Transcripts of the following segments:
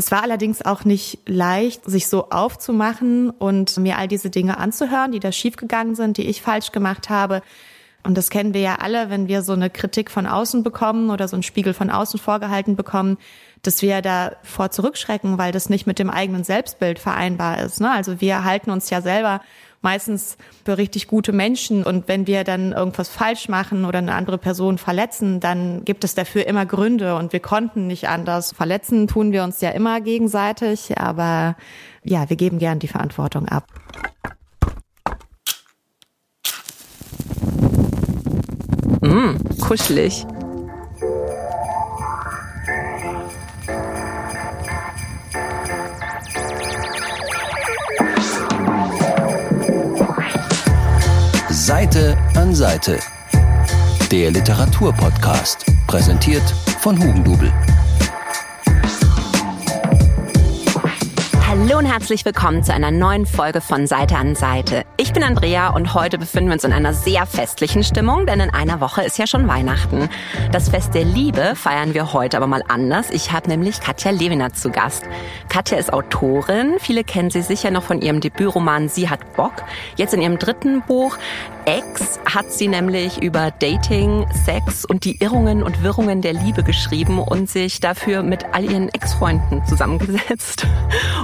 Es war allerdings auch nicht leicht, sich so aufzumachen und mir all diese Dinge anzuhören, die da schiefgegangen sind, die ich falsch gemacht habe. Und das kennen wir ja alle, wenn wir so eine Kritik von außen bekommen oder so einen Spiegel von außen vorgehalten bekommen, dass wir davor zurückschrecken, weil das nicht mit dem eigenen Selbstbild vereinbar ist. Ne? Also wir halten uns ja selber meistens für richtig gute Menschen. Und wenn wir dann irgendwas falsch machen oder eine andere Person verletzen, dann gibt es dafür immer Gründe und wir konnten nicht anders. Verletzen tun wir uns ja immer gegenseitig, aber ja, wir geben gern die Verantwortung ab. Mmh, kuschelig. Seite an Seite. Der Literaturpodcast, präsentiert von Hugendubel. Hallo und herzlich willkommen zu einer neuen Folge von Seite an Seite. Ich bin Andrea und heute befinden wir uns in einer sehr festlichen Stimmung, denn in einer Woche ist ja schon Weihnachten. Das Fest der Liebe feiern wir heute aber mal anders. Ich habe nämlich Katja Lewiner zu Gast. Katja ist Autorin. Viele kennen sie sicher noch von ihrem Debütroman Sie hat Bock. Jetzt in ihrem dritten Buch Ex hat sie nämlich über Dating, Sex und die Irrungen und Wirrungen der Liebe geschrieben und sich dafür mit all ihren Ex-Freunden zusammengesetzt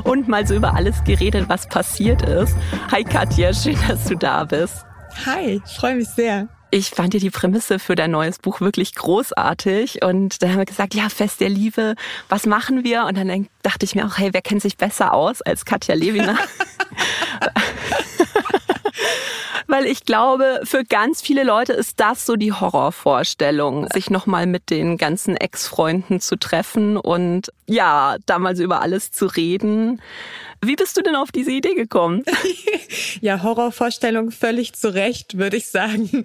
und mal so über alles geredet, was passiert ist. Hi Katja, schön, dass du da bist. Hi, ich freue mich sehr. Ich fand dir die Prämisse für dein neues Buch wirklich großartig und dann haben wir gesagt, ja, Fest der Liebe, was machen wir? Und dann dachte ich mir auch, hey, wer kennt sich besser aus als Katja Lewiner? Weil ich glaube, für ganz viele Leute ist das so die Horrorvorstellung, sich nochmal mit den ganzen Ex-Freunden zu treffen und ja, damals über alles zu reden. Wie bist du denn auf diese Idee gekommen? ja, Horrorvorstellung völlig zu Recht, würde ich sagen.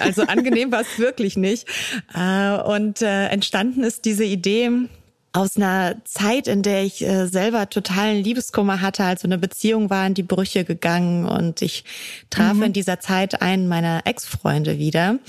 Also angenehm war es wirklich nicht. Äh, und äh, entstanden ist diese Idee aus einer Zeit, in der ich äh, selber totalen Liebeskummer hatte, also eine Beziehung war in die Brüche gegangen und ich traf mhm. in dieser Zeit einen meiner Ex-Freunde wieder.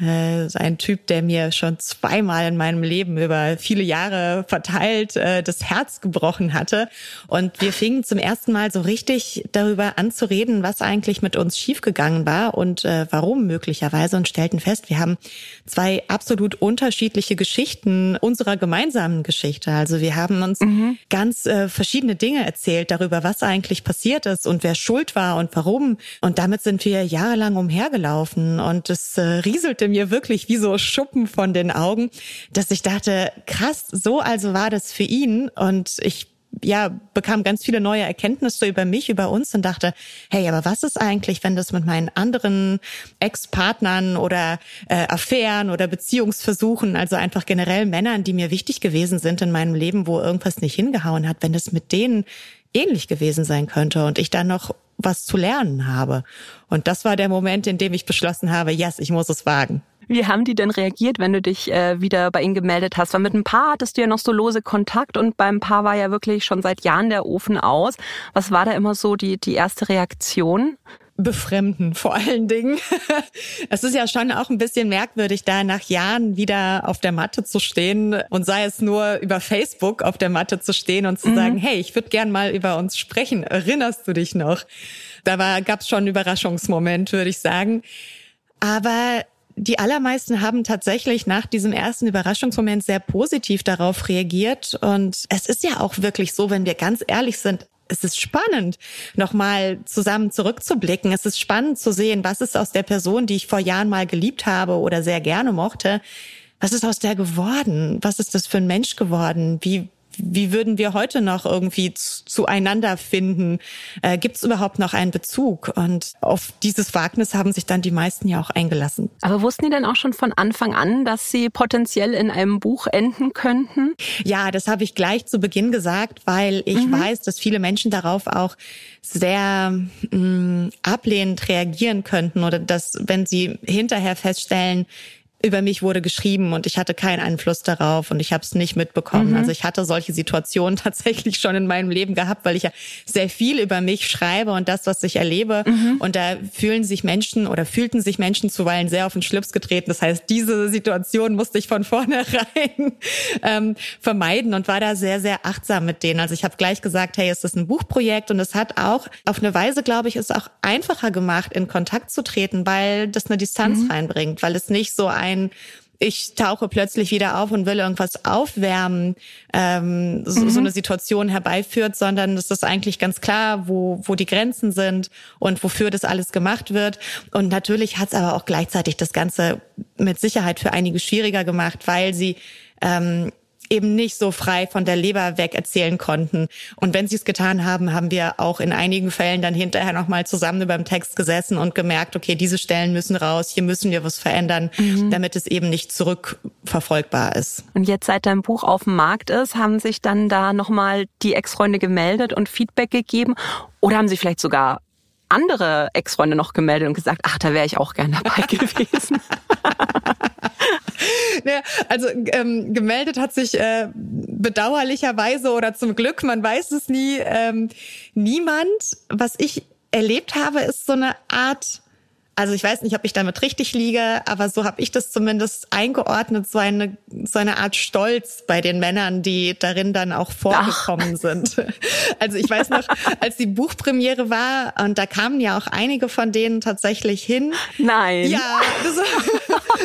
Äh, ein Typ, der mir schon zweimal in meinem Leben über viele Jahre verteilt äh, das Herz gebrochen hatte. Und wir fingen zum ersten Mal so richtig darüber an zu reden, was eigentlich mit uns schiefgegangen war und äh, warum möglicherweise und stellten fest, wir haben zwei absolut unterschiedliche Geschichten unserer gemeinsamen Geschichte Geschichte. Also wir haben uns mhm. ganz äh, verschiedene Dinge erzählt darüber, was eigentlich passiert ist und wer schuld war und warum. Und damit sind wir jahrelang umhergelaufen und es äh, rieselte mir wirklich wie so Schuppen von den Augen, dass ich dachte, krass, so also war das für ihn und ich ja, bekam ganz viele neue Erkenntnisse über mich, über uns und dachte, hey, aber was ist eigentlich, wenn das mit meinen anderen Ex-Partnern oder äh, Affären oder Beziehungsversuchen, also einfach generell Männern, die mir wichtig gewesen sind in meinem Leben, wo irgendwas nicht hingehauen hat, wenn das mit denen ähnlich gewesen sein könnte und ich dann noch was zu lernen habe. Und das war der Moment, in dem ich beschlossen habe, yes, ich muss es wagen. Wie haben die denn reagiert, wenn du dich äh, wieder bei ihnen gemeldet hast? Weil mit ein paar hattest du ja noch so lose Kontakt und beim Paar war ja wirklich schon seit Jahren der Ofen aus. Was war da immer so die, die erste Reaktion? befremden vor allen Dingen. Es ist ja schon auch ein bisschen merkwürdig, da nach Jahren wieder auf der Matte zu stehen und sei es nur über Facebook auf der Matte zu stehen und zu mhm. sagen, hey, ich würde gern mal über uns sprechen. Erinnerst du dich noch? Da war, gab's schon einen Überraschungsmoment, würde ich sagen. Aber die allermeisten haben tatsächlich nach diesem ersten Überraschungsmoment sehr positiv darauf reagiert. Und es ist ja auch wirklich so, wenn wir ganz ehrlich sind, es ist spannend, nochmal zusammen zurückzublicken. Es ist spannend zu sehen, was ist aus der Person, die ich vor Jahren mal geliebt habe oder sehr gerne mochte, was ist aus der geworden? Was ist das für ein Mensch geworden? Wie, wie würden wir heute noch irgendwie zueinander finden? Äh, Gibt es überhaupt noch einen Bezug? Und auf dieses Wagnis haben sich dann die meisten ja auch eingelassen. Aber wussten die denn auch schon von Anfang an, dass sie potenziell in einem Buch enden könnten? Ja, das habe ich gleich zu Beginn gesagt, weil ich mhm. weiß, dass viele Menschen darauf auch sehr mh, mm, ablehnend reagieren könnten oder dass, wenn sie hinterher feststellen, über mich wurde geschrieben und ich hatte keinen Einfluss darauf und ich habe es nicht mitbekommen. Mhm. Also ich hatte solche Situationen tatsächlich schon in meinem Leben gehabt, weil ich ja sehr viel über mich schreibe und das, was ich erlebe. Mhm. Und da fühlen sich Menschen oder fühlten sich Menschen zuweilen sehr auf den Schlips getreten. Das heißt, diese Situation musste ich von vornherein ähm, vermeiden und war da sehr, sehr achtsam mit denen. Also ich habe gleich gesagt, hey, es ist ein Buchprojekt und es hat auch auf eine Weise, glaube ich, es auch einfacher gemacht, in Kontakt zu treten, weil das eine Distanz mhm. reinbringt, weil es nicht so ein ein ich tauche plötzlich wieder auf und will irgendwas aufwärmen, ähm, so, mhm. so eine Situation herbeiführt, sondern es ist eigentlich ganz klar, wo, wo die Grenzen sind und wofür das alles gemacht wird. Und natürlich hat es aber auch gleichzeitig das Ganze mit Sicherheit für einige schwieriger gemacht, weil sie ähm, eben nicht so frei von der Leber weg erzählen konnten. Und wenn sie es getan haben, haben wir auch in einigen Fällen dann hinterher nochmal zusammen über dem Text gesessen und gemerkt, okay, diese Stellen müssen raus, hier müssen wir was verändern, mhm. damit es eben nicht zurückverfolgbar ist. Und jetzt, seit dein Buch auf dem Markt ist, haben sich dann da nochmal die Ex-Freunde gemeldet und Feedback gegeben? Oder haben sie vielleicht sogar andere Ex-Freunde noch gemeldet und gesagt, ach, da wäre ich auch gern dabei gewesen. Ja, also ähm, gemeldet hat sich äh, bedauerlicherweise oder zum Glück, man weiß es nie, ähm, niemand. Was ich erlebt habe, ist so eine Art also ich weiß nicht, ob ich damit richtig liege, aber so habe ich das zumindest eingeordnet, so eine, so eine Art Stolz bei den Männern, die darin dann auch vorgekommen Ach. sind. Also ich weiß noch, als die Buchpremiere war, und da kamen ja auch einige von denen tatsächlich hin. Nein. Ja, das war,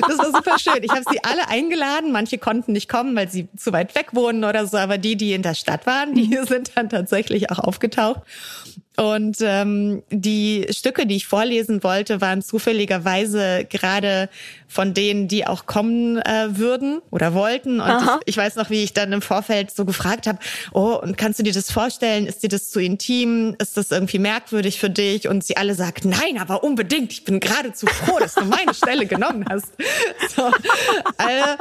das war super schön. Ich habe sie alle eingeladen. Manche konnten nicht kommen, weil sie zu weit weg wohnen oder so, aber die, die in der Stadt waren, die mhm. sind dann tatsächlich auch aufgetaucht. Und ähm, die Stücke, die ich vorlesen wollte, waren zufälligerweise gerade von denen, die auch kommen äh, würden oder wollten. Und ich, ich, weiß noch, wie ich dann im Vorfeld so gefragt habe, oh, und kannst du dir das vorstellen? Ist dir das zu intim? Ist das irgendwie merkwürdig für dich? Und sie alle sagt, nein, aber unbedingt. Ich bin geradezu froh, dass du meine Stelle genommen hast. So, äh,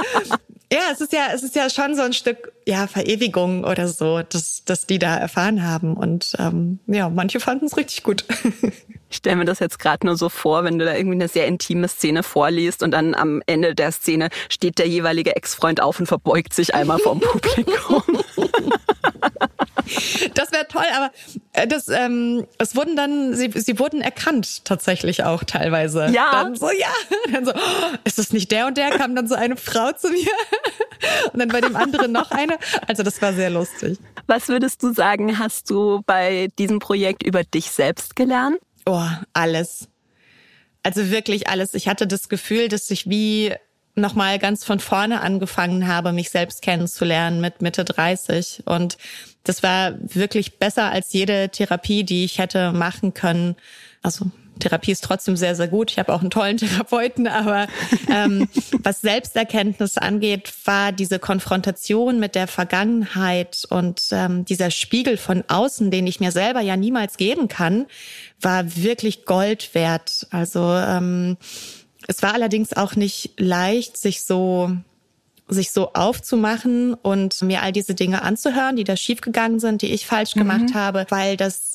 ja, es ist ja, es ist ja schon so ein Stück ja Verewigung oder so, dass, dass die da erfahren haben. Und ähm, ja, manche fanden es richtig gut. Ich stelle mir das jetzt gerade nur so vor, wenn du da irgendwie eine sehr intime Szene vorliest und dann am Ende der Szene steht der jeweilige Ex-Freund auf und verbeugt sich einmal vom Publikum. Das wäre toll, aber äh, das, ähm, es wurden dann, sie, sie wurden erkannt tatsächlich auch teilweise. Ja. Dann so, ja. Dann so, oh, ist das nicht der und der? Kam dann so eine Frau zu mir und dann bei dem anderen noch eine. Also das war sehr lustig. Was würdest du sagen, hast du bei diesem Projekt über dich selbst gelernt? Oh, alles. Also wirklich alles. Ich hatte das Gefühl, dass ich wie nochmal ganz von vorne angefangen habe, mich selbst kennenzulernen mit Mitte 30. Und das war wirklich besser als jede Therapie, die ich hätte machen können. Also Therapie ist trotzdem sehr, sehr gut. Ich habe auch einen tollen Therapeuten, aber ähm, was Selbsterkenntnis angeht, war diese Konfrontation mit der Vergangenheit und ähm, dieser Spiegel von außen, den ich mir selber ja niemals geben kann, war wirklich Gold wert. Also ähm, es war allerdings auch nicht leicht, sich so sich so aufzumachen und mir all diese Dinge anzuhören, die da schiefgegangen sind, die ich falsch gemacht mhm. habe, weil das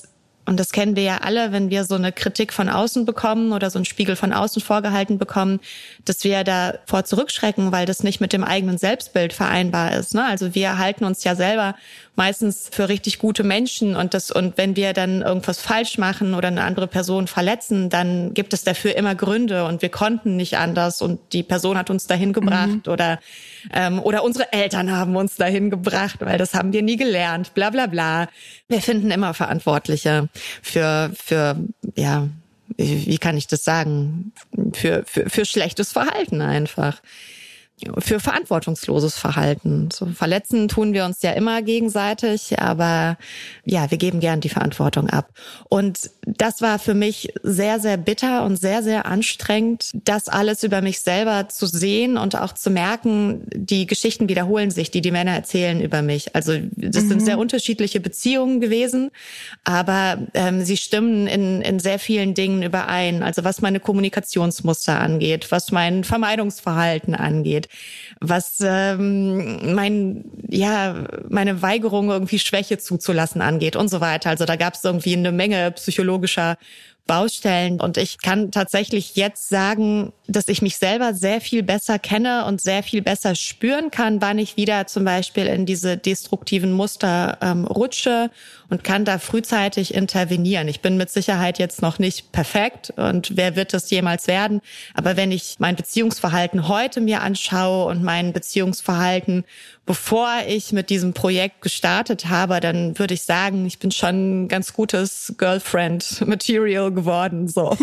und das kennen wir ja alle, wenn wir so eine Kritik von außen bekommen oder so einen Spiegel von außen vorgehalten bekommen, dass wir davor zurückschrecken, weil das nicht mit dem eigenen Selbstbild vereinbar ist. Ne? Also wir halten uns ja selber meistens für richtig gute Menschen und das und wenn wir dann irgendwas falsch machen oder eine andere Person verletzen, dann gibt es dafür immer Gründe und wir konnten nicht anders und die Person hat uns dahin gebracht mhm. oder ähm, oder unsere Eltern haben uns dahin gebracht, weil das haben wir nie gelernt, bla bla bla. Wir finden immer Verantwortliche für für ja wie kann ich das sagen für für, für schlechtes Verhalten einfach für verantwortungsloses Verhalten. So verletzen tun wir uns ja immer gegenseitig, aber ja, wir geben gern die Verantwortung ab. Und das war für mich sehr, sehr bitter und sehr, sehr anstrengend, das alles über mich selber zu sehen und auch zu merken, die Geschichten wiederholen sich, die die Männer erzählen über mich. Also das mhm. sind sehr unterschiedliche Beziehungen gewesen, aber ähm, sie stimmen in, in sehr vielen Dingen überein. Also was meine Kommunikationsmuster angeht, was mein Vermeidungsverhalten angeht was ähm, mein ja meine Weigerung irgendwie Schwäche zuzulassen angeht und so weiter. Also da gab es irgendwie eine Menge psychologischer Baustellen. Und ich kann tatsächlich jetzt sagen, dass ich mich selber sehr viel besser kenne und sehr viel besser spüren kann, wann ich wieder zum Beispiel in diese destruktiven Muster ähm, rutsche und kann da frühzeitig intervenieren. Ich bin mit Sicherheit jetzt noch nicht perfekt und wer wird es jemals werden? Aber wenn ich mein Beziehungsverhalten heute mir anschaue und mein Beziehungsverhalten bevor ich mit diesem Projekt gestartet habe, dann würde ich sagen, ich bin schon ein ganz gutes Girlfriend-Material geworden. So.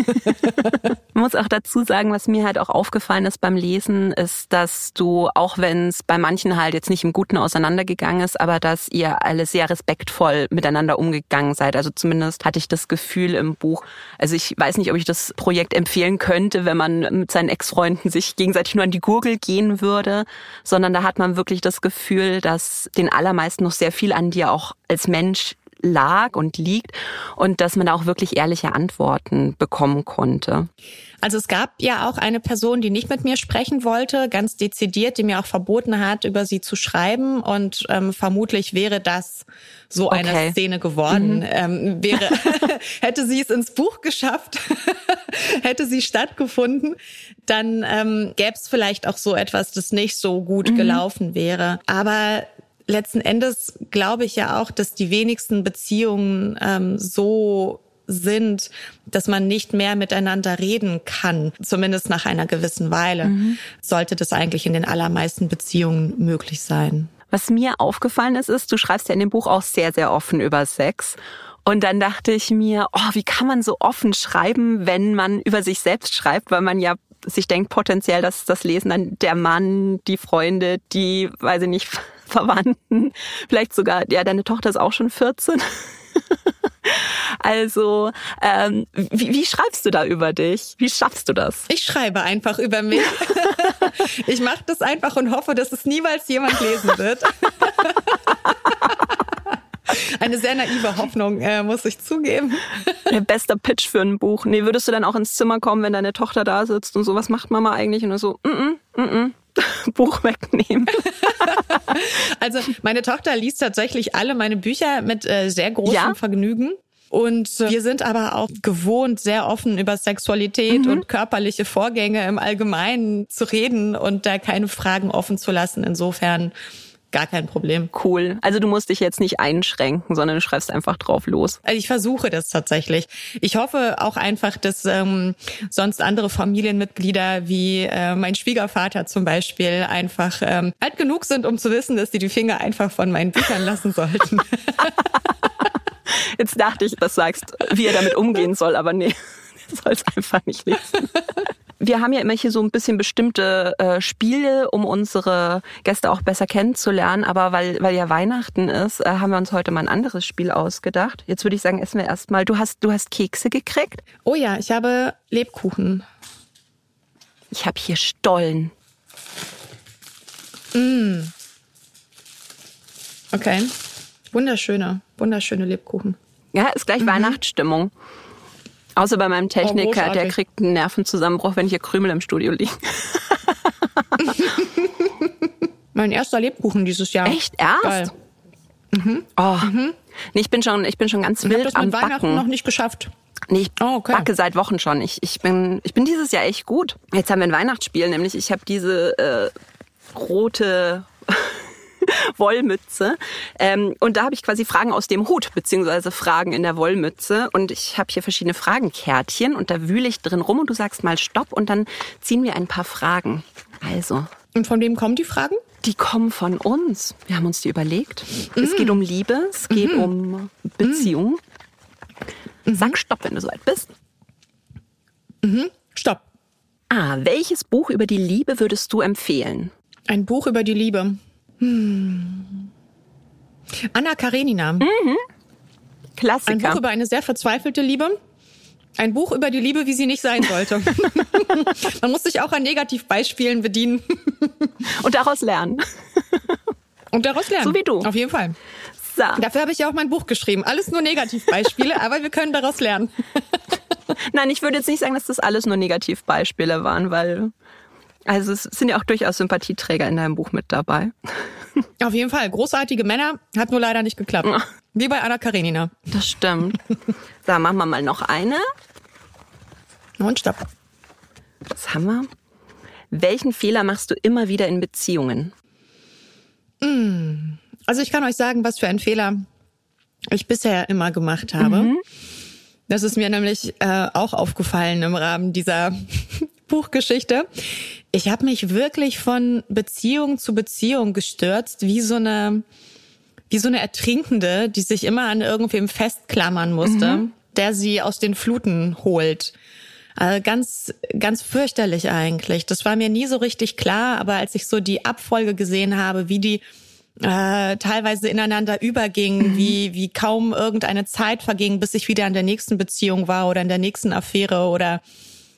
Man muss auch dazu sagen, was mir halt auch aufgefallen ist beim Lesen, ist, dass du, auch wenn es bei manchen halt jetzt nicht im Guten auseinandergegangen ist, aber dass ihr alle sehr respektvoll miteinander umgegangen seid. Also zumindest hatte ich das Gefühl im Buch. Also ich weiß nicht, ob ich das Projekt empfehlen könnte, wenn man mit seinen Ex-Freunden sich gegenseitig nur an die Gurgel gehen würde, sondern da hat man wirklich das Gefühl, Gefühl, dass den allermeisten noch sehr viel an dir auch als Mensch lag und liegt und dass man da auch wirklich ehrliche Antworten bekommen konnte. Also es gab ja auch eine Person, die nicht mit mir sprechen wollte, ganz dezidiert, die mir auch verboten hat, über sie zu schreiben. Und ähm, vermutlich wäre das so okay. eine Szene geworden. Mhm. Ähm, wäre, hätte sie es ins Buch geschafft, hätte sie stattgefunden, dann ähm, gäbe es vielleicht auch so etwas, das nicht so gut mhm. gelaufen wäre. Aber letzten Endes glaube ich ja auch, dass die wenigsten Beziehungen ähm, so sind, dass man nicht mehr miteinander reden kann, zumindest nach einer gewissen Weile, mhm. sollte das eigentlich in den allermeisten Beziehungen möglich sein. Was mir aufgefallen ist, ist, du schreibst ja in dem Buch auch sehr, sehr offen über Sex. Und dann dachte ich mir, oh, wie kann man so offen schreiben, wenn man über sich selbst schreibt, weil man ja sich denkt potenziell, dass das Lesen dann der Mann, die Freunde, die, weiß ich nicht, Verwandten, vielleicht sogar, ja, deine Tochter ist auch schon 14. Also, ähm, wie, wie schreibst du da über dich? Wie schaffst du das? Ich schreibe einfach über mich. Ich mache das einfach und hoffe, dass es niemals jemand lesen wird. Eine sehr naive Hoffnung, äh, muss ich zugeben. Der beste Pitch für ein Buch. Nee, würdest du dann auch ins Zimmer kommen, wenn deine Tochter da sitzt und so, was macht Mama eigentlich? Und so, mm -mm, mm -mm. Buch wegnehmen. also meine Tochter liest tatsächlich alle meine Bücher mit äh, sehr großem ja? Vergnügen. Und äh, wir sind aber auch gewohnt, sehr offen über Sexualität mhm. und körperliche Vorgänge im Allgemeinen zu reden und da keine Fragen offen zu lassen. Insofern Gar kein Problem. Cool. Also du musst dich jetzt nicht einschränken, sondern du schreibst einfach drauf los. Also ich versuche das tatsächlich. Ich hoffe auch einfach, dass ähm, sonst andere Familienmitglieder wie äh, mein Schwiegervater zum Beispiel einfach ähm, alt genug sind, um zu wissen, dass sie die Finger einfach von meinen Büchern lassen sollten. Jetzt dachte ich, du sagst, wie er damit umgehen soll, aber nee, soll es einfach nicht lesen wir haben ja immer hier so ein bisschen bestimmte äh, Spiele, um unsere Gäste auch besser kennenzulernen. Aber weil, weil ja Weihnachten ist, äh, haben wir uns heute mal ein anderes Spiel ausgedacht. Jetzt würde ich sagen, essen wir erstmal. Du hast, du hast Kekse gekriegt? Oh ja, ich habe Lebkuchen. Ich habe hier Stollen. Mm. Okay. Wunderschöne, wunderschöne Lebkuchen. Ja, ist gleich mhm. Weihnachtsstimmung. Außer bei meinem Techniker, oh, der kriegt einen Nervenzusammenbruch, wenn hier Krümel im Studio liegen. mein erster Lebkuchen dieses Jahr. Echt? Erst? Mhm. Oh. Mhm. Nee, ich bin schon, ich bin schon ganz ich wild das am mit Weihnachten Backen. noch nicht geschafft. Nee, ich oh, okay. backe seit Wochen schon. Ich, ich, bin, ich bin dieses Jahr echt gut. Jetzt haben wir ein Weihnachtsspiel, nämlich ich habe diese äh, rote Wollmütze. Ähm, und da habe ich quasi Fragen aus dem Hut, beziehungsweise Fragen in der Wollmütze. Und ich habe hier verschiedene Fragenkärtchen und da wühle ich drin rum und du sagst mal Stopp und dann ziehen wir ein paar Fragen. Also. Und von wem kommen die Fragen? Die kommen von uns. Wir haben uns die überlegt. Mhm. Es geht um Liebe, es geht mhm. um Beziehung. Mhm. Sag Stopp, wenn du soweit bist. Mhm. Stopp. Ah, welches Buch über die Liebe würdest du empfehlen? Ein Buch über die Liebe. Hm. Anna Karenina. Mhm. Klassiker. Ein Buch über eine sehr verzweifelte Liebe. Ein Buch über die Liebe, wie sie nicht sein sollte. Man muss sich auch an Negativbeispielen bedienen. Und daraus lernen. Und daraus lernen. So wie du. Auf jeden Fall. So. Dafür habe ich ja auch mein Buch geschrieben. Alles nur Negativbeispiele, aber wir können daraus lernen. Nein, ich würde jetzt nicht sagen, dass das alles nur Negativbeispiele waren, weil also es sind ja auch durchaus Sympathieträger in deinem Buch mit dabei. Auf jeden Fall. Großartige Männer. Hat nur leider nicht geklappt. Wie bei Anna Karenina. Das stimmt. so, machen wir mal noch eine. Und stopp. Das haben wir. Welchen Fehler machst du immer wieder in Beziehungen? Also ich kann euch sagen, was für einen Fehler ich bisher immer gemacht habe. Mhm. Das ist mir nämlich äh, auch aufgefallen im Rahmen dieser Buchgeschichte. Ich habe mich wirklich von Beziehung zu Beziehung gestürzt, wie so eine wie so eine Ertrinkende, die sich immer an irgendwem festklammern musste, der sie aus den Fluten holt. Also ganz, ganz fürchterlich eigentlich. Das war mir nie so richtig klar, aber als ich so die Abfolge gesehen habe, wie die äh, teilweise ineinander übergingen, wie, wie kaum irgendeine Zeit verging, bis ich wieder in der nächsten Beziehung war oder in der nächsten Affäre oder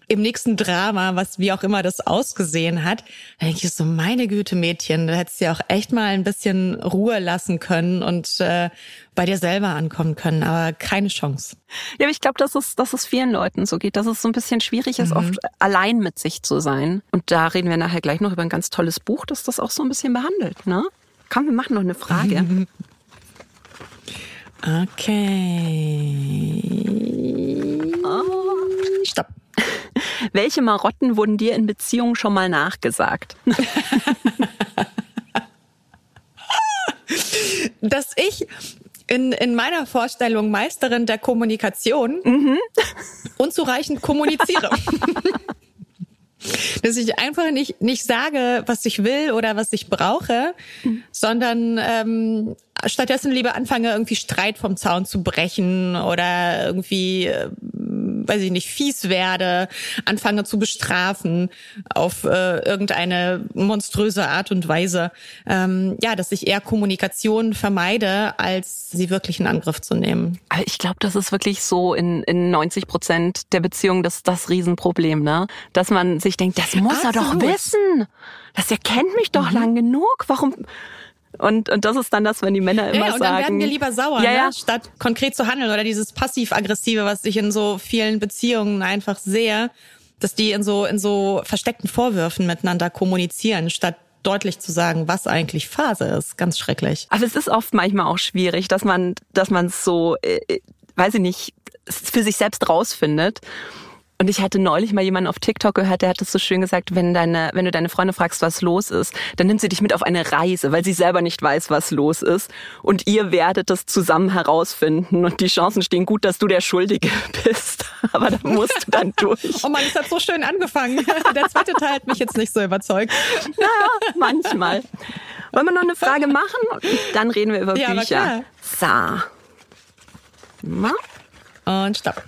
im nächsten Drama, was wie auch immer das ausgesehen hat, da denke ich so, meine Güte, Mädchen, da hättest du ja auch echt mal ein bisschen Ruhe lassen können und äh, bei dir selber ankommen können, aber keine Chance. Ja, aber ich glaube, dass es, dass es vielen Leuten so geht, dass es so ein bisschen schwierig ist, oft allein mit sich zu sein. Und da reden wir nachher gleich noch über ein ganz tolles Buch, das das auch so ein bisschen behandelt, ne? Komm, wir machen noch eine Frage. Okay. Stopp. Welche Marotten wurden dir in Beziehungen schon mal nachgesagt? Dass ich in, in meiner Vorstellung Meisterin der Kommunikation unzureichend kommuniziere. Dass ich einfach nicht, nicht sage, was ich will oder was ich brauche, sondern ähm, stattdessen lieber anfange, irgendwie Streit vom Zaun zu brechen oder irgendwie, äh, weiß ich nicht, fies werde, anfange zu bestrafen auf äh, irgendeine monströse Art und Weise. Ähm, ja, dass ich eher Kommunikation vermeide, als sie wirklich in Angriff zu nehmen. Aber ich glaube, das ist wirklich so in, in 90 Prozent der Beziehungen das, das Riesenproblem, ne? Dass man sich denkt, das muss er doch Absolut. wissen. Das erkennt mich doch lang genug. Warum? Und, und das ist dann das, wenn die Männer immer Ja, und sagen. dann werden wir lieber sauer, Ja, ja. Ne? statt konkret zu handeln oder dieses passiv-aggressive, was ich in so vielen Beziehungen einfach sehe, dass die in so in so versteckten Vorwürfen miteinander kommunizieren, statt deutlich zu sagen, was eigentlich Phase ist. Ganz schrecklich. Aber es ist oft manchmal auch schwierig, dass man, dass man es so, äh, äh, weiß ich nicht, für sich selbst rausfindet. Und ich hatte neulich mal jemanden auf TikTok gehört, der hat es so schön gesagt, wenn deine, wenn du deine Freunde fragst, was los ist, dann nimmt sie dich mit auf eine Reise, weil sie selber nicht weiß, was los ist. Und ihr werdet es zusammen herausfinden. Und die Chancen stehen gut, dass du der Schuldige bist. Aber da musst du dann durch. Oh Mann, es hat so schön angefangen. Der zweite Teil hat mich jetzt nicht so überzeugt. Naja, manchmal. Wollen wir noch eine Frage machen? Dann reden wir über Ja, Bücher. So. Und stopp.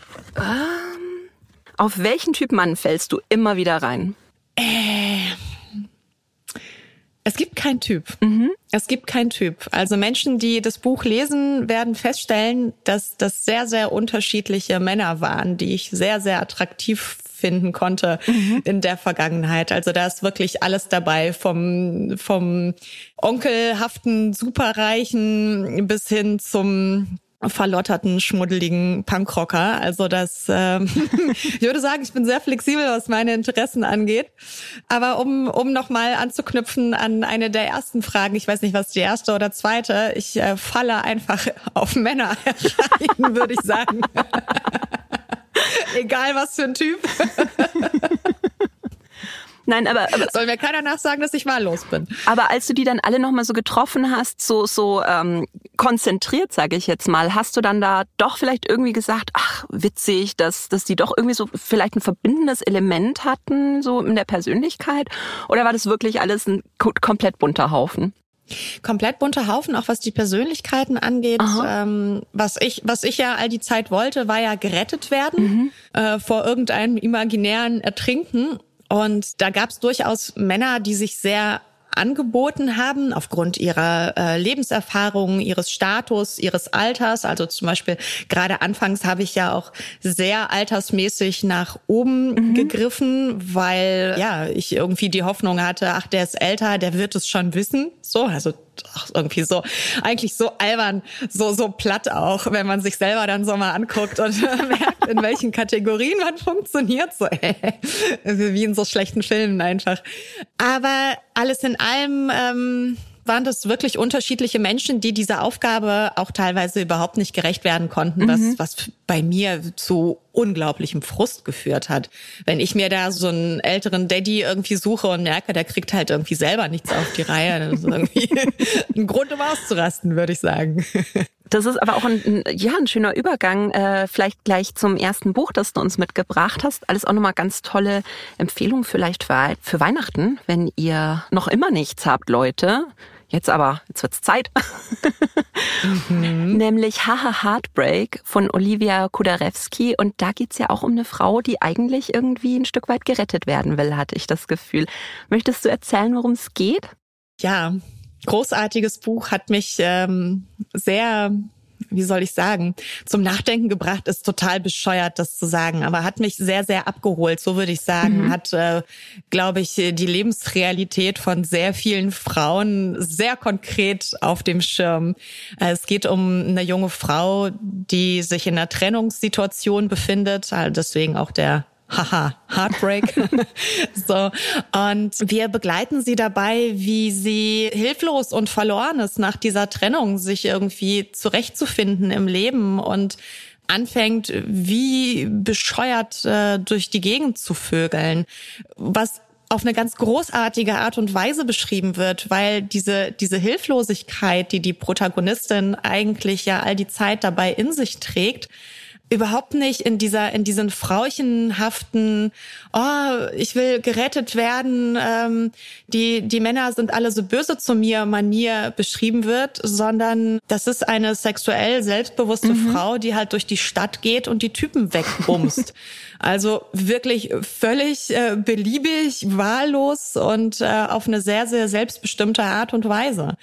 Auf welchen Typ Mann fällst du immer wieder rein? Es gibt keinen Typ. Es gibt keinen Typ. Also Menschen, die das Buch lesen, werden feststellen, dass das sehr, sehr unterschiedliche Männer waren, die ich sehr, sehr attraktiv finden konnte in der Vergangenheit. Also da ist wirklich alles dabei, vom, vom onkelhaften Superreichen bis hin zum verlotterten, schmuddeligen Punkrocker. Also das, ähm, ich würde sagen, ich bin sehr flexibel, was meine Interessen angeht. Aber um, um nochmal anzuknüpfen an eine der ersten Fragen, ich weiß nicht, was die erste oder zweite, ich äh, falle einfach auf Männer rein, würde ich sagen. Egal was für ein Typ. Nein, aber, aber, Soll mir keiner nachsagen, dass ich wahllos bin. aber als du die dann alle nochmal so getroffen hast, so, so ähm, konzentriert, sage ich jetzt mal, hast du dann da doch vielleicht irgendwie gesagt, ach, witzig, dass, dass die doch irgendwie so vielleicht ein verbindendes Element hatten, so in der Persönlichkeit? Oder war das wirklich alles ein ko- komplett bunter Haufen? komplett bunter Haufen, auch was die Persönlichkeiten angeht. Ähm, was ich, was ich ja all die Zeit wollte, war ja gerettet werden äh, vor irgendeinem imaginären Ertrinken. Und da gab es durchaus Männer, die sich sehr angeboten haben aufgrund ihrer äh, Lebenserfahrung, ihres Status, ihres Alters. Also zum Beispiel gerade anfangs habe ich ja auch sehr altersmäßig nach oben gegriffen, weil ja ich irgendwie die Hoffnung hatte, ach der ist älter, der wird es schon wissen. So also ach, irgendwie so eigentlich so albern, so so platt auch, wenn man sich selber dann so mal anguckt und merkt, in welchen Kategorien man funktioniert. So wie in so schlechten Filmen einfach. Aber alles in allem, ähm, waren das wirklich unterschiedliche Menschen, die dieser Aufgabe auch teilweise überhaupt nicht gerecht werden konnten, was, mhm. was bei mir zu unglaublichem Frust geführt hat. Wenn ich mir da so einen älteren Daddy irgendwie suche und merke, der kriegt halt irgendwie selber nichts auf die Reihe, das ist irgendwie ein Grund, um auszurasten, würde ich sagen. Das ist aber auch ein, ja, ein schöner Übergang, äh, vielleicht gleich zum ersten Buch, das du uns mitgebracht hast. Alles auch nochmal ganz tolle Empfehlungen vielleicht für, für Weihnachten, wenn ihr noch immer nichts habt, Leute. Jetzt aber, jetzt wird's Zeit. mhm. Nämlich Haha Heartbreak von Olivia Kudarewski. Und da geht's ja auch um eine Frau, die eigentlich irgendwie ein Stück weit gerettet werden will, hatte ich das Gefühl. Möchtest du erzählen, worum es geht? Ja, großartiges Buch, hat mich ähm, sehr wie soll ich sagen, zum Nachdenken gebracht, ist total bescheuert, das zu sagen, aber hat mich sehr, sehr abgeholt, so würde ich sagen. Mhm. Hat, äh, glaube ich, die Lebensrealität von sehr vielen Frauen sehr konkret auf dem Schirm. Äh, es geht um eine junge Frau, die sich in einer Trennungssituation befindet, also deswegen auch der haha, Heartbreak. so. Und wir begleiten sie dabei, wie sie hilflos und verloren ist nach dieser Trennung, sich irgendwie zurechtzufinden im Leben und anfängt, wie bescheuert äh, durch die Gegend zu vögeln. Was auf eine ganz großartige Art und Weise beschrieben wird, weil diese, diese Hilflosigkeit, die die Protagonistin eigentlich ja all die Zeit dabei in sich trägt, überhaupt nicht in dieser in diesen frauchenhaften oh ich will gerettet werden ähm, die die Männer sind alle so böse zu mir Manier beschrieben wird sondern das ist eine sexuell selbstbewusste mhm. Frau die halt durch die Stadt geht und die Typen wegbumst. Also wirklich völlig äh, beliebig wahllos und äh, auf eine sehr sehr selbstbestimmte Art und Weise.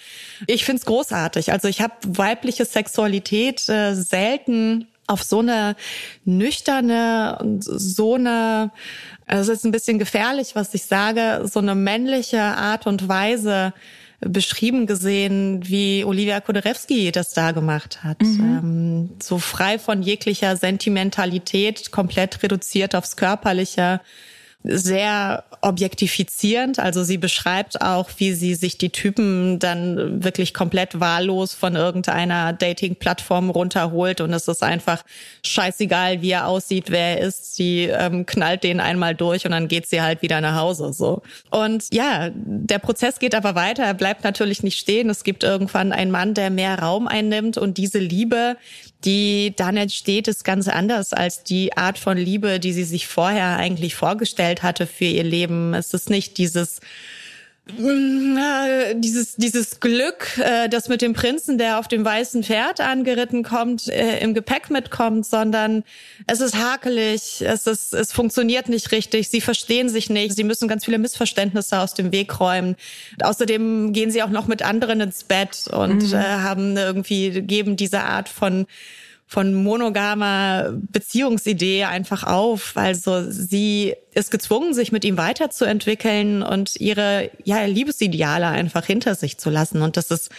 Ich find's großartig. Also ich habe weibliche Sexualität äh, selten auf so eine nüchterne und so eine, also es ist ein bisschen gefährlich, was ich sage, so eine männliche Art und Weise beschrieben gesehen, wie Olivia Kuderewski das da gemacht hat. Mhm. Ähm, so frei von jeglicher Sentimentalität, komplett reduziert aufs Körperliche sehr objektifizierend. Also sie beschreibt auch, wie sie sich die Typen dann wirklich komplett wahllos von irgendeiner Dating-Plattform runterholt und es ist einfach scheißegal, wie er aussieht, wer er ist. Sie ähm, knallt den einmal durch und dann geht sie halt wieder nach Hause. So und ja, der Prozess geht aber weiter. Er bleibt natürlich nicht stehen. Es gibt irgendwann einen Mann, der mehr Raum einnimmt und diese Liebe, die dann entsteht, ist ganz anders als die Art von Liebe, die sie sich vorher eigentlich vorgestellt hatte für ihr Leben. Es ist nicht dieses dieses dieses Glück, äh, das mit dem Prinzen, der auf dem weißen Pferd angeritten kommt, äh, im Gepäck mitkommt, sondern es ist hakelig, es ist es funktioniert nicht richtig, sie verstehen sich nicht, sie müssen ganz viele Missverständnisse aus dem Weg räumen. Außerdem gehen sie auch noch mit anderen ins Bett und mhm. äh, haben irgendwie geben diese Art von von monogamer Beziehungsidee einfach auf. Also sie ist gezwungen, sich mit ihm weiterzuentwickeln und ihre ja, Liebesideale einfach hinter sich zu lassen. Und das ist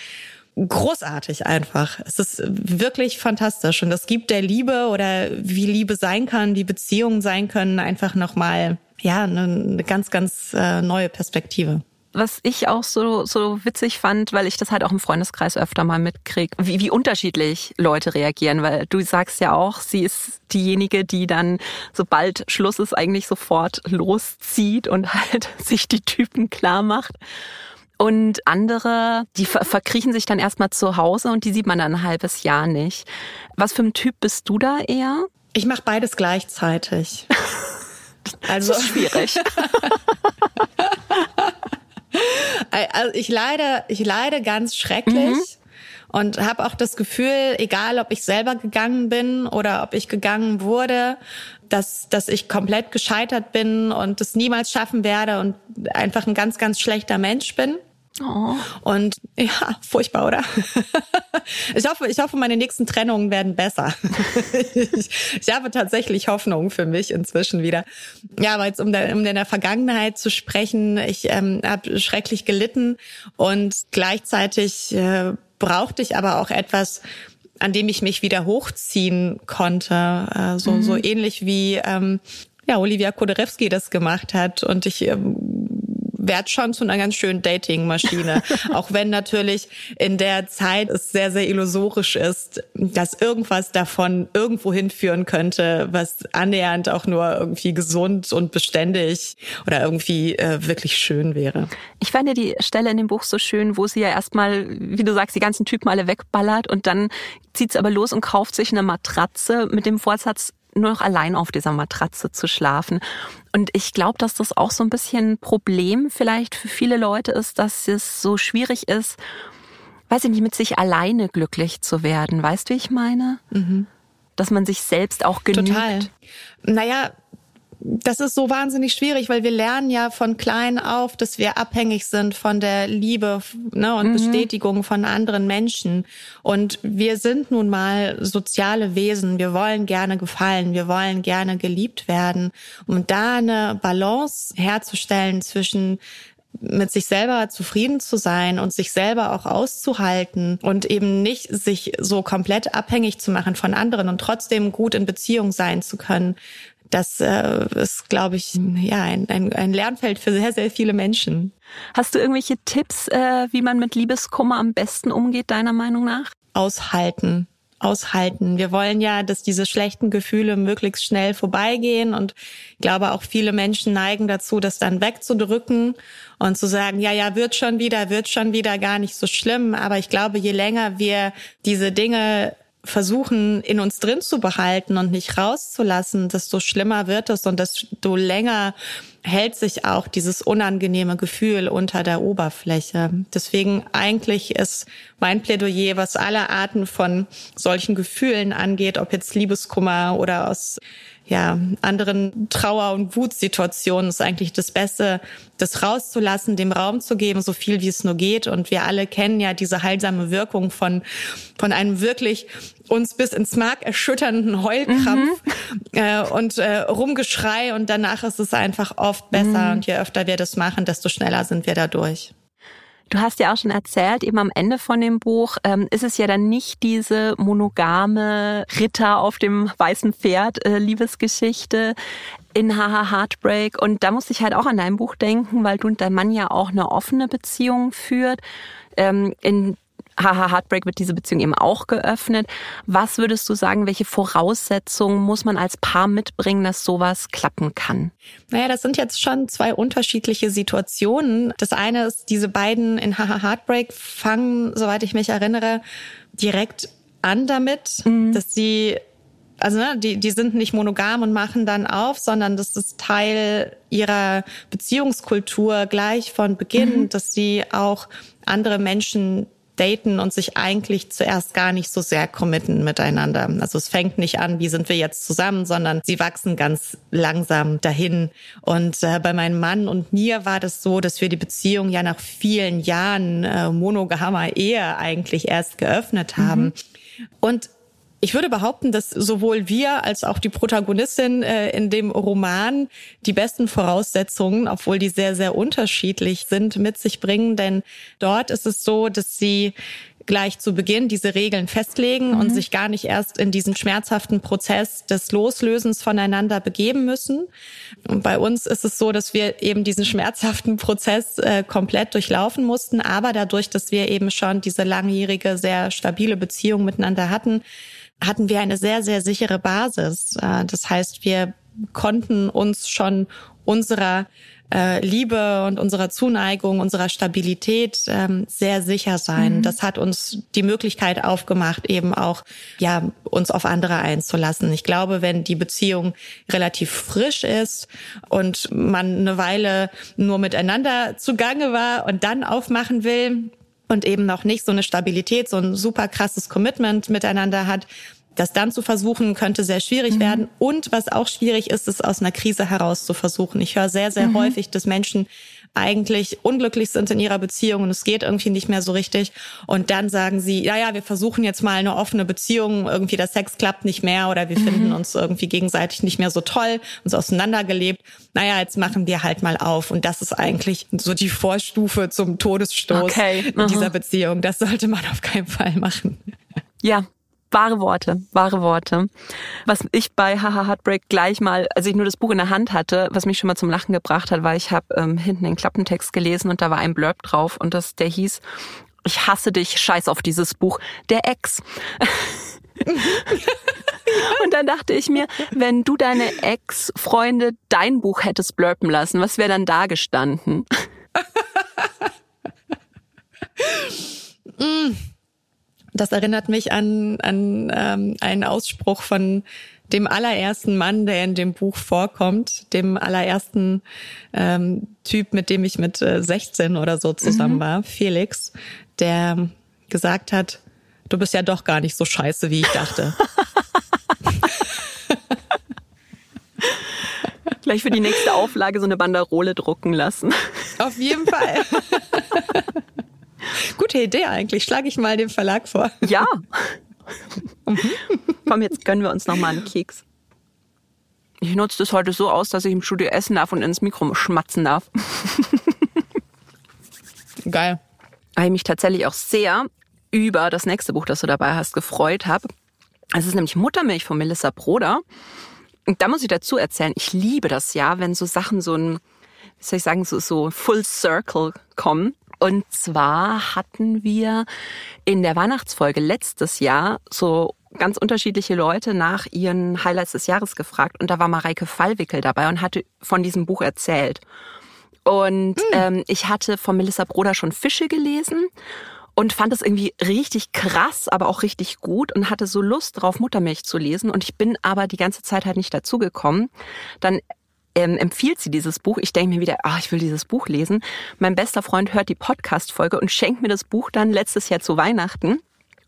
großartig einfach. Es ist wirklich fantastisch. Und das gibt der Liebe oder wie Liebe sein kann, wie Beziehungen sein können, einfach nochmal, ja, eine ganz, ganz äh, neue Perspektive was ich auch so, so witzig fand, weil ich das halt auch im Freundeskreis öfter mal mitkriege, wie, wie unterschiedlich Leute reagieren, weil du sagst ja auch, sie ist diejenige, die dann, sobald Schluss ist, eigentlich sofort loszieht und halt sich die Typen klar macht. Und andere, die ver verkriechen sich dann erstmal zu Hause und die sieht man dann ein halbes Jahr nicht. Was für ein Typ bist du da eher? Ich mache beides gleichzeitig. Also das ist schwierig. Also ich leide, ich leide ganz schrecklich. Mhm. Und habe auch das Gefühl, egal ob ich selber gegangen bin oder ob ich gegangen wurde, dass, dass ich komplett gescheitert bin und es niemals schaffen werde und einfach ein ganz, ganz schlechter Mensch bin. Oh. Und ja, furchtbar, oder? ich hoffe, ich hoffe, meine nächsten Trennungen werden besser. ich, ich, habe tatsächlich Hoffnung für mich inzwischen wieder. Ja, aber jetzt um, der, um in der Vergangenheit zu sprechen, ich ähm, habe schrecklich gelitten und gleichzeitig äh, brauchte ich aber auch etwas, an dem ich mich wieder hochziehen konnte. Äh, so, mhm. so ähnlich wie ähm, ja, Olivia Koderewski das gemacht hat. Und ich ähm, werd schon zu einer ganz schönen Dating-Maschine. Auch wenn natürlich in der Zeit es sehr, sehr illusorisch ist, dass irgendwas davon irgendwo hinführen könnte, was annähernd auch nur irgendwie gesund und beständig oder irgendwie äh, wirklich schön wäre. Ich fand ja die Stelle in dem Buch so schön, wo sie ja erstmal, wie du sagst, die ganzen Typen alle wegballert und dann zieht sie aber los und kauft sich eine Matratze mit dem Vorsatz, nur noch allein auf dieser Matratze zu schlafen. Und ich glaube, dass das auch so ein bisschen ein Problem vielleicht für viele Leute ist, dass es so schwierig ist, weiß ich nicht, mit sich alleine glücklich zu werden. Weißt du, wie ich meine? Mhm. Dass man sich selbst auch genügt. Total. Naja, das ist so wahnsinnig schwierig, weil wir lernen ja von klein auf, dass wir abhängig sind von der Liebe ne, und mhm. Bestätigung von anderen Menschen. Und wir sind nun mal soziale Wesen. Wir wollen gerne gefallen. Wir wollen gerne geliebt werden. Und da eine Balance herzustellen zwischen mit sich selber zufrieden zu sein und sich selber auch auszuhalten und eben nicht sich so komplett abhängig zu machen von anderen und trotzdem gut in Beziehung sein zu können das äh, ist, glaube ich, ja, ein, ein, ein Lernfeld für sehr, sehr viele Menschen. Hast du irgendwelche Tipps, äh, wie man mit Liebeskummer am besten umgeht, deiner Meinung nach? Aushalten aushalten. Wir wollen ja, dass diese schlechten Gefühle möglichst schnell vorbeigehen und ich glaube auch viele Menschen neigen dazu, das dann wegzudrücken und zu sagen, ja, ja, wird schon wieder, wird schon wieder gar nicht so schlimm. Aber ich glaube, je länger wir diese Dinge versuchen, in uns drin zu behalten und nicht rauszulassen, desto schlimmer wird es und desto länger hält sich auch dieses unangenehme Gefühl unter der Oberfläche. Deswegen eigentlich ist mein Plädoyer, was alle Arten von solchen Gefühlen angeht, ob jetzt Liebeskummer oder aus ja, anderen Trauer- und Wutsituationen ist eigentlich das Beste, das rauszulassen, dem Raum zu geben, so viel wie es nur geht. Und wir alle kennen ja diese heilsame Wirkung von, von einem wirklich uns bis ins Mark erschütternden Heulkrampf mhm. äh, und äh, Rumgeschrei. Und danach ist es einfach oft besser. Mhm. Und je öfter wir das machen, desto schneller sind wir da durch. Du hast ja auch schon erzählt, eben am Ende von dem Buch ähm, ist es ja dann nicht diese monogame Ritter auf dem weißen Pferd äh, Liebesgeschichte in Haha Heartbreak. Und da musste ich halt auch an dein Buch denken, weil du und dein Mann ja auch eine offene Beziehung führt. Ähm, in Haha Heartbreak wird diese Beziehung eben auch geöffnet. Was würdest du sagen, welche Voraussetzungen muss man als Paar mitbringen, dass sowas klappen kann? Naja, das sind jetzt schon zwei unterschiedliche Situationen. Das eine ist, diese beiden in Haha Heartbreak fangen, soweit ich mich erinnere, direkt an damit, mhm. dass sie also ne, die, die sind nicht monogam und machen dann auf, sondern das ist Teil ihrer Beziehungskultur gleich von Beginn, mhm. dass sie auch andere Menschen daten und sich eigentlich zuerst gar nicht so sehr committen miteinander. Also es fängt nicht an, wie sind wir jetzt zusammen, sondern sie wachsen ganz langsam dahin. Und äh, bei meinem Mann und mir war das so, dass wir die Beziehung ja nach vielen Jahren äh, monogamer Ehe eigentlich erst geöffnet haben. Mhm. Und ich würde behaupten, dass sowohl wir als auch die Protagonistin äh, in dem Roman die besten Voraussetzungen, obwohl die sehr, sehr unterschiedlich sind, mit sich bringen. Denn dort ist es so, dass sie gleich zu Beginn diese Regeln festlegen mhm. und sich gar nicht erst in diesen schmerzhaften Prozess des Loslösens voneinander begeben müssen. Und bei uns ist es so, dass wir eben diesen schmerzhaften Prozess äh, komplett durchlaufen mussten. Aber dadurch, dass wir eben schon diese langjährige, sehr stabile Beziehung miteinander hatten, hatten wir eine sehr, sehr sichere Basis. Äh, das heißt, wir konnten uns schon unserer äh, Liebe und unserer Zuneigung, unserer Stabilität ähm, sehr sicher sein. Mhm. Das hat uns die Möglichkeit aufgemacht, eben auch ja uns auf andere einzulassen. Ich glaube, wenn die Beziehung relativ frisch ist und man eine Weile nur miteinander zugange war und dann aufmachen will, und eben noch nicht so eine Stabilität, so ein super krasses Commitment miteinander hat, das dann zu versuchen, könnte sehr schwierig mhm. werden. Und was auch schwierig ist, ist aus einer Krise heraus zu versuchen. Ich höre sehr, sehr mhm. häufig, dass Menschen eigentlich unglücklich sind in ihrer Beziehung und es geht irgendwie nicht mehr so richtig. Und dann sagen sie, ja, ja, wir versuchen jetzt mal eine offene Beziehung, irgendwie der Sex klappt nicht mehr oder wir mhm. finden uns irgendwie gegenseitig nicht mehr so toll, uns auseinandergelebt. Naja, jetzt machen wir halt mal auf. Und das ist eigentlich so die Vorstufe zum Todesstoß okay. in dieser Beziehung. Das sollte man auf keinen Fall machen. Ja, Wahre Worte, wahre Worte. Was ich bei Haha Heartbreak gleich mal, als ich nur das Buch in der Hand hatte, was mich schon mal zum Lachen gebracht hat, war, ich habe ähm, hinten den Klappentext gelesen und da war ein Blurb drauf und das, der hieß, ich hasse dich, scheiß auf dieses Buch, der Ex. und dann dachte ich mir, wenn du deine Ex-Freunde dein Buch hättest blurpen lassen, was wäre dann da gestanden? Das erinnert mich an, an ähm, einen Ausspruch von dem allerersten Mann, der in dem Buch vorkommt, dem allerersten ähm, Typ, mit dem ich mit äh, 16 oder so zusammen mhm. war, Felix, der gesagt hat, du bist ja doch gar nicht so scheiße, wie ich dachte. Gleich für die nächste Auflage so eine Banderole drucken lassen. Auf jeden Fall. Gute Idee eigentlich. Schlage ich mal dem Verlag vor. Ja. Komm, jetzt gönnen wir uns noch mal einen Keks. Ich nutze das heute so aus, dass ich im Studio essen darf und ins Mikro schmatzen darf. Geil. Weil ich mich tatsächlich auch sehr über das nächste Buch, das du dabei hast, gefreut habe. Es ist nämlich Muttermilch von Melissa Broder. Und da muss ich dazu erzählen, ich liebe das ja, wenn so Sachen so ein, wie soll ich sagen, so, so Full Circle kommen. Und zwar hatten wir in der Weihnachtsfolge letztes Jahr so ganz unterschiedliche Leute nach ihren Highlights des Jahres gefragt. Und da war Mareike Fallwickel dabei und hatte von diesem Buch erzählt. Und mhm. ähm, ich hatte von Melissa Broder schon Fische gelesen und fand es irgendwie richtig krass, aber auch richtig gut und hatte so Lust drauf, Muttermilch zu lesen. Und ich bin aber die ganze Zeit halt nicht dazugekommen. Dann ähm, empfiehlt sie dieses Buch. Ich denke mir wieder, ach, ich will dieses Buch lesen. Mein bester Freund hört die Podcast-Folge und schenkt mir das Buch dann letztes Jahr zu Weihnachten.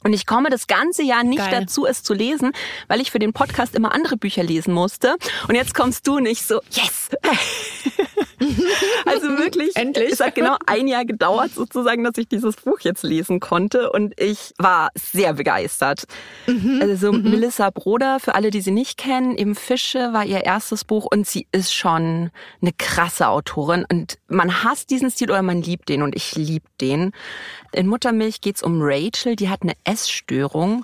Und ich komme das ganze Jahr nicht Geil. dazu, es zu lesen, weil ich für den Podcast immer andere Bücher lesen musste. Und jetzt kommst du nicht so, yes! also wirklich, Endlich. es hat genau ein Jahr gedauert sozusagen, dass ich dieses Buch jetzt lesen konnte und ich war sehr begeistert. Mhm. Also mhm. Melissa Broder, für alle, die sie nicht kennen, eben Fische war ihr erstes Buch und sie ist schon eine krasse Autorin und man hasst diesen Stil oder man liebt den und ich liebe den. In Muttermilch geht's um Rachel, die hat eine Essstörung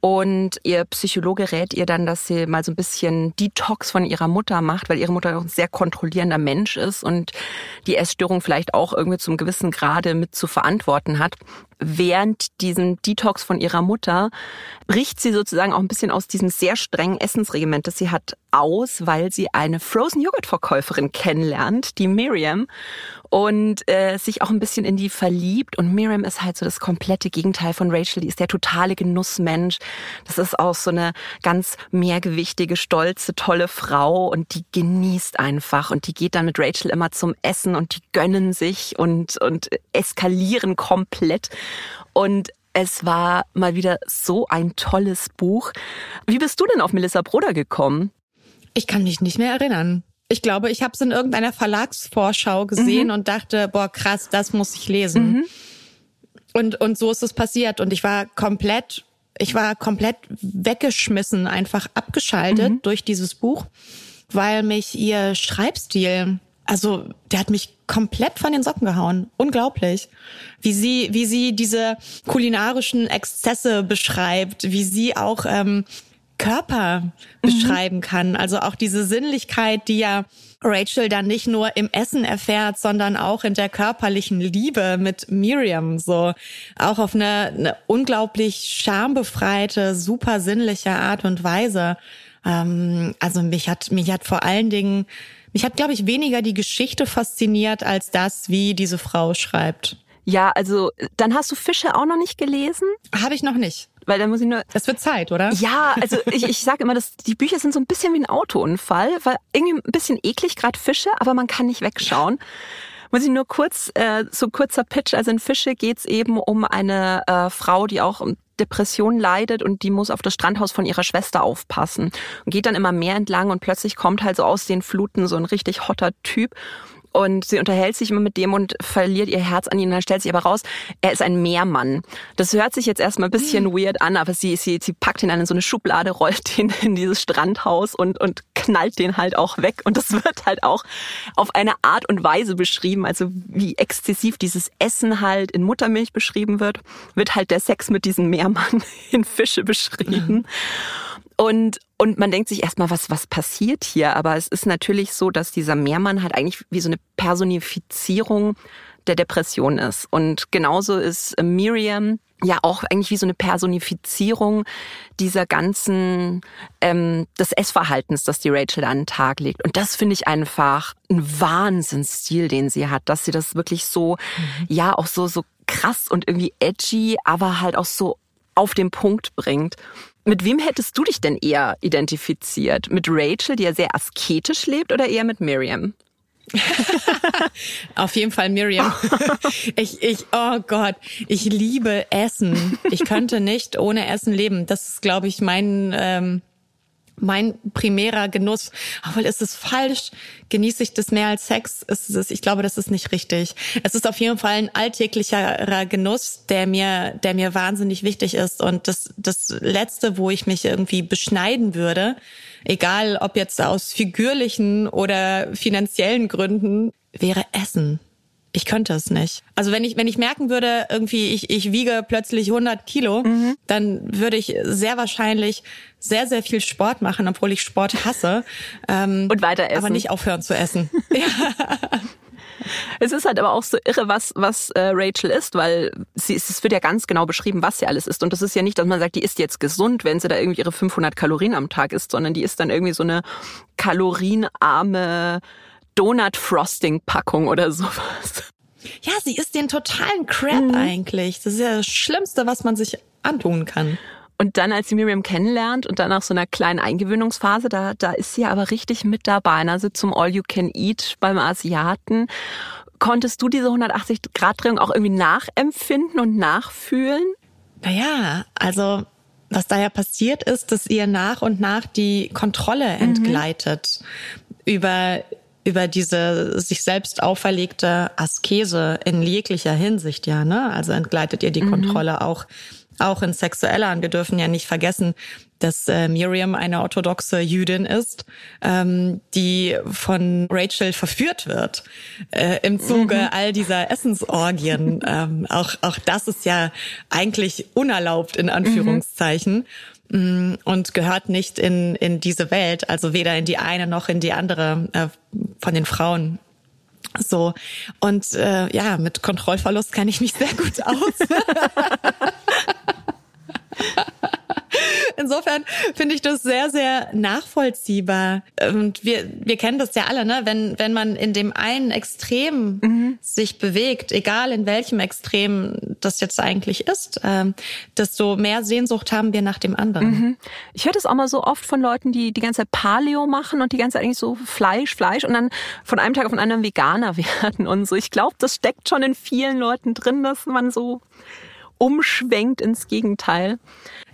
und ihr Psychologe rät ihr dann, dass sie mal so ein bisschen Detox von ihrer Mutter macht, weil ihre Mutter auch ein sehr kontrollierender Mensch ist und die Essstörung vielleicht auch irgendwie zum gewissen Grade mit zu verantworten hat. Während diesem Detox von ihrer Mutter bricht sie sozusagen auch ein bisschen aus diesem sehr strengen Essensregiment, das sie hat, aus, weil sie eine Frozen Joghurt Verkäuferin kennenlernt, die Miriam, und äh, sich auch ein bisschen in die verliebt. Und Miriam ist halt so das komplette Gegenteil von Rachel. Die ist der totale Genussmensch. Das ist auch so eine ganz mehrgewichtige, stolze, tolle Frau und die genießt einfach und die geht dann mit Rachel immer zum Essen und die gönnen sich und und eskalieren komplett. Und es war mal wieder so ein tolles Buch. Wie bist du denn auf Melissa Broder gekommen? Ich kann mich nicht mehr erinnern. Ich glaube, ich habe es in irgendeiner Verlagsvorschau gesehen mhm. und dachte, boah, krass, das muss ich lesen. Mhm. Und, und so ist es passiert. Und ich war komplett, ich war komplett weggeschmissen, einfach abgeschaltet mhm. durch dieses Buch, weil mich ihr Schreibstil also der hat mich komplett von den Socken gehauen. Unglaublich. Wie sie, wie sie diese kulinarischen Exzesse beschreibt, wie sie auch ähm, Körper mhm. beschreiben kann. Also auch diese Sinnlichkeit, die ja Rachel dann nicht nur im Essen erfährt, sondern auch in der körperlichen Liebe mit Miriam. So auch auf eine, eine unglaublich schambefreite, super sinnliche Art und Weise. Ähm, also mich hat, mich hat vor allen Dingen mich hat, glaube ich, weniger die Geschichte fasziniert als das, wie diese Frau schreibt. Ja, also dann hast du Fische auch noch nicht gelesen? Habe ich noch nicht. Weil dann muss ich nur. Das wird Zeit, oder? Ja, also ich, ich sage immer, dass die Bücher sind so ein bisschen wie ein Autounfall, weil irgendwie ein bisschen eklig, gerade Fische, aber man kann nicht wegschauen. Muss ich nur kurz, äh, so kurzer Pitch, also in Fische geht's eben um eine äh, Frau, die auch Depression leidet und die muss auf das Strandhaus von ihrer Schwester aufpassen und geht dann immer mehr entlang und plötzlich kommt halt so aus den Fluten so ein richtig hotter Typ und sie unterhält sich immer mit dem und verliert ihr Herz an ihn. Und dann stellt sich aber raus, er ist ein Meermann. Das hört sich jetzt erstmal ein bisschen mhm. weird an, aber sie, sie, sie packt ihn dann in so eine Schublade, rollt ihn in dieses Strandhaus und, und knallt den halt auch weg. Und das wird halt auch auf eine Art und Weise beschrieben, also wie exzessiv dieses Essen halt in Muttermilch beschrieben wird, wird halt der Sex mit diesem Meermann in Fische beschrieben. Mhm. Und, und man denkt sich erstmal, was, was passiert hier? Aber es ist natürlich so, dass dieser Mehrmann halt eigentlich wie so eine Personifizierung der Depression ist. Und genauso ist Miriam ja auch eigentlich wie so eine Personifizierung dieser ganzen ähm, des Essverhaltens, das die Rachel an den Tag legt. Und das finde ich einfach ein Wahnsinnsstil, den sie hat, dass sie das wirklich so, mhm. ja, auch so, so krass und irgendwie edgy, aber halt auch so auf den Punkt bringt. Mit wem hättest du dich denn eher identifiziert? Mit Rachel, die ja sehr asketisch lebt, oder eher mit Miriam? Auf jeden Fall Miriam. ich, ich, oh Gott, ich liebe Essen. Ich könnte nicht ohne Essen leben. Das ist, glaube ich, mein ähm, mein primärer Genuss. Obwohl ist es falsch, genieße ich das mehr als Sex? Ist es, ich glaube, das ist nicht richtig. Es ist auf jeden Fall ein alltäglicherer Genuss, der mir, der mir wahnsinnig wichtig ist. Und das, das letzte, wo ich mich irgendwie beschneiden würde, egal ob jetzt aus figürlichen oder finanziellen Gründen, wäre Essen. Ich könnte es nicht. Also wenn ich, wenn ich merken würde, irgendwie ich, ich wiege plötzlich 100 Kilo, mhm. dann würde ich sehr wahrscheinlich sehr, sehr viel Sport machen, obwohl ich Sport hasse. Ähm, Und weiter essen. Aber nicht aufhören zu essen. ja. Es ist halt aber auch so irre, was, was äh, Rachel ist, weil sie, es wird ja ganz genau beschrieben, was sie alles isst. Und das ist ja nicht, dass man sagt, die isst jetzt gesund, wenn sie da irgendwie ihre 500 Kalorien am Tag isst, sondern die ist dann irgendwie so eine kalorienarme Donut-Frosting-Packung oder sowas. Ja, sie isst den totalen Crap mhm. eigentlich. Das ist ja das Schlimmste, was man sich antun kann. Und dann, als sie Miriam kennenlernt und dann nach so einer kleinen Eingewöhnungsphase, da, da ist sie aber richtig mit dabei. Also zum All You Can Eat beim Asiaten. Konntest du diese 180-Grad-Drehung auch irgendwie nachempfinden und nachfühlen? Naja, also was da ja passiert ist, dass ihr nach und nach die Kontrolle mhm. entgleitet mhm. über über diese sich selbst auferlegte Askese in jeglicher Hinsicht, ja, ne? Also entgleitet ihr die mhm. Kontrolle auch auch in sexueller. Und wir dürfen ja nicht vergessen, dass äh, Miriam eine orthodoxe Jüdin ist, ähm, die von Rachel verführt wird äh, im Zuge mhm. all dieser Essensorgien. ähm, auch, auch das ist ja eigentlich unerlaubt in Anführungszeichen. Mhm. Mm, und gehört nicht in, in diese Welt, also weder in die eine noch in die andere äh, von den Frauen. So und äh, ja, mit Kontrollverlust kenne ich mich sehr gut aus. Insofern finde ich das sehr, sehr nachvollziehbar. Und wir, wir kennen das ja alle, ne? Wenn, wenn man in dem einen Extrem mhm. sich bewegt, egal in welchem Extrem das jetzt eigentlich ist, ähm, desto mehr Sehnsucht haben wir nach dem anderen. Mhm. Ich höre das auch mal so oft von Leuten, die die ganze Zeit Paleo machen und die ganze Zeit eigentlich so Fleisch, Fleisch und dann von einem Tag auf den anderen Veganer werden und so. Ich glaube, das steckt schon in vielen Leuten drin, dass man so umschwenkt ins Gegenteil.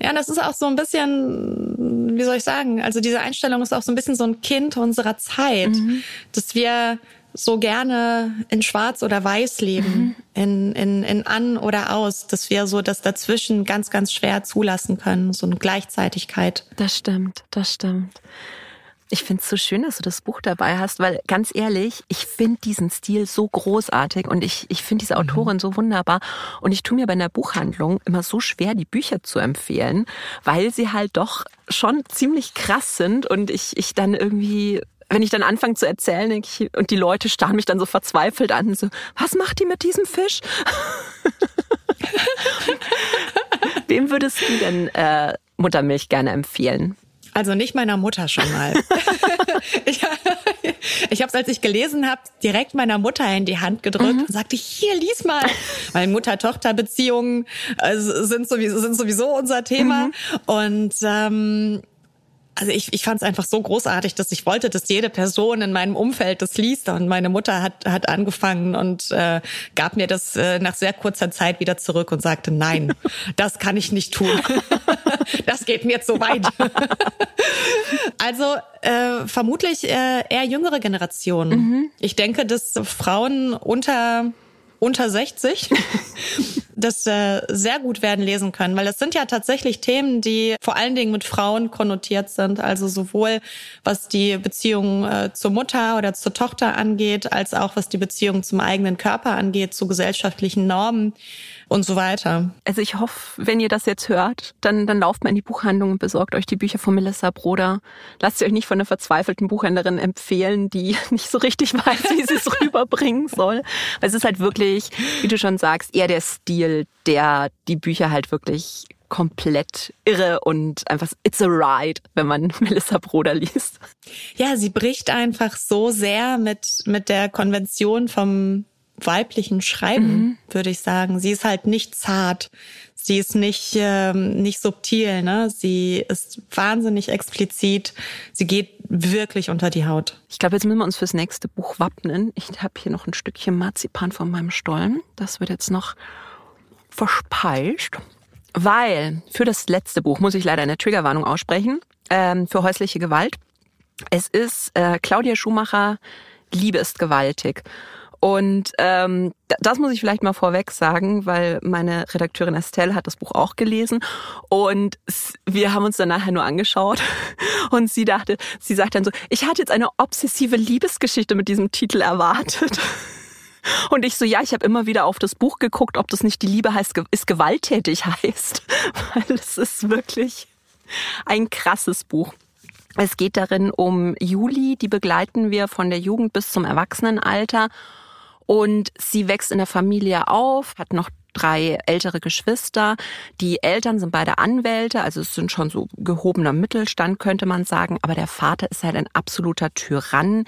Ja, das ist auch so ein bisschen, wie soll ich sagen, also diese Einstellung ist auch so ein bisschen so ein Kind unserer Zeit, mhm. dass wir so gerne in Schwarz oder Weiß leben, mhm. in, in, in an oder aus, dass wir so das dazwischen ganz, ganz schwer zulassen können, so eine Gleichzeitigkeit. Das stimmt, das stimmt. Ich finde es so schön, dass du das Buch dabei hast, weil ganz ehrlich, ich finde diesen Stil so großartig und ich, ich finde diese mhm. Autorin mhm. so wunderbar. Und ich tue mir bei der Buchhandlung immer so schwer, die Bücher zu empfehlen, weil sie halt doch schon ziemlich krass sind und ich, ich dann irgendwie wenn ich dann anfange zu erzählen ich, und die Leute starren mich dann so verzweifelt an, so, was macht die mit diesem Fisch? Wem würdest du denn äh, Muttermilch gerne empfehlen? Also nicht meiner Mutter schon mal. ich ich habe es, als ich gelesen habe, direkt meiner Mutter in die Hand gedrückt mhm. und sagte, hier, lies mal. Weil Mutter-Tochter-Beziehungen äh, sind, sowieso, sind sowieso unser Thema. Mhm. Und ähm, also ich, ich fand es einfach so großartig, dass ich wollte, dass jede Person in meinem Umfeld das liest. Und meine Mutter hat, hat angefangen und äh, gab mir das äh, nach sehr kurzer Zeit wieder zurück und sagte, nein, das kann ich nicht tun. das geht mir zu weit. also äh, vermutlich äh, eher jüngere Generationen. Mhm. Ich denke, dass Frauen unter unter 60 das äh, sehr gut werden lesen können, weil es sind ja tatsächlich Themen, die vor allen Dingen mit Frauen konnotiert sind, also sowohl was die Beziehung äh, zur Mutter oder zur Tochter angeht, als auch was die Beziehung zum eigenen Körper angeht, zu gesellschaftlichen Normen und so weiter. Also ich hoffe, wenn ihr das jetzt hört, dann, dann lauft mal in die Buchhandlung und besorgt euch die Bücher von Melissa Broder. Lasst ihr euch nicht von einer verzweifelten Buchhändlerin empfehlen, die nicht so richtig weiß, wie sie es rüberbringen soll. Weil es ist halt wirklich, wie du schon sagst, eher der Stil, der die Bücher halt wirklich komplett irre und einfach it's a ride, wenn man Melissa Broder liest. Ja, sie bricht einfach so sehr mit mit der Konvention vom weiblichen Schreiben, mhm. würde ich sagen. Sie ist halt nicht zart. Sie ist nicht, ähm, nicht subtil, ne? Sie ist wahnsinnig explizit. Sie geht wirklich unter die Haut. Ich glaube, jetzt müssen wir uns fürs nächste Buch wappnen. Ich habe hier noch ein Stückchen Marzipan von meinem Stollen. Das wird jetzt noch verspeist. Weil für das letzte Buch muss ich leider eine Triggerwarnung aussprechen. Ähm, für häusliche Gewalt. Es ist äh, Claudia Schumacher, Liebe ist gewaltig. Und ähm, das muss ich vielleicht mal vorweg sagen, weil meine Redakteurin Estelle hat das Buch auch gelesen und wir haben uns dann nachher nur angeschaut und sie dachte, sie sagt dann so, ich hatte jetzt eine obsessive Liebesgeschichte mit diesem Titel erwartet. Und ich so, ja, ich habe immer wieder auf das Buch geguckt, ob das nicht die Liebe heißt, ist gewalttätig heißt, weil es ist wirklich ein krasses Buch. Es geht darin um Juli, die begleiten wir von der Jugend bis zum Erwachsenenalter und sie wächst in der Familie auf, hat noch drei ältere Geschwister. Die Eltern sind beide Anwälte, also es sind schon so gehobener Mittelstand, könnte man sagen. Aber der Vater ist halt ein absoluter Tyrann,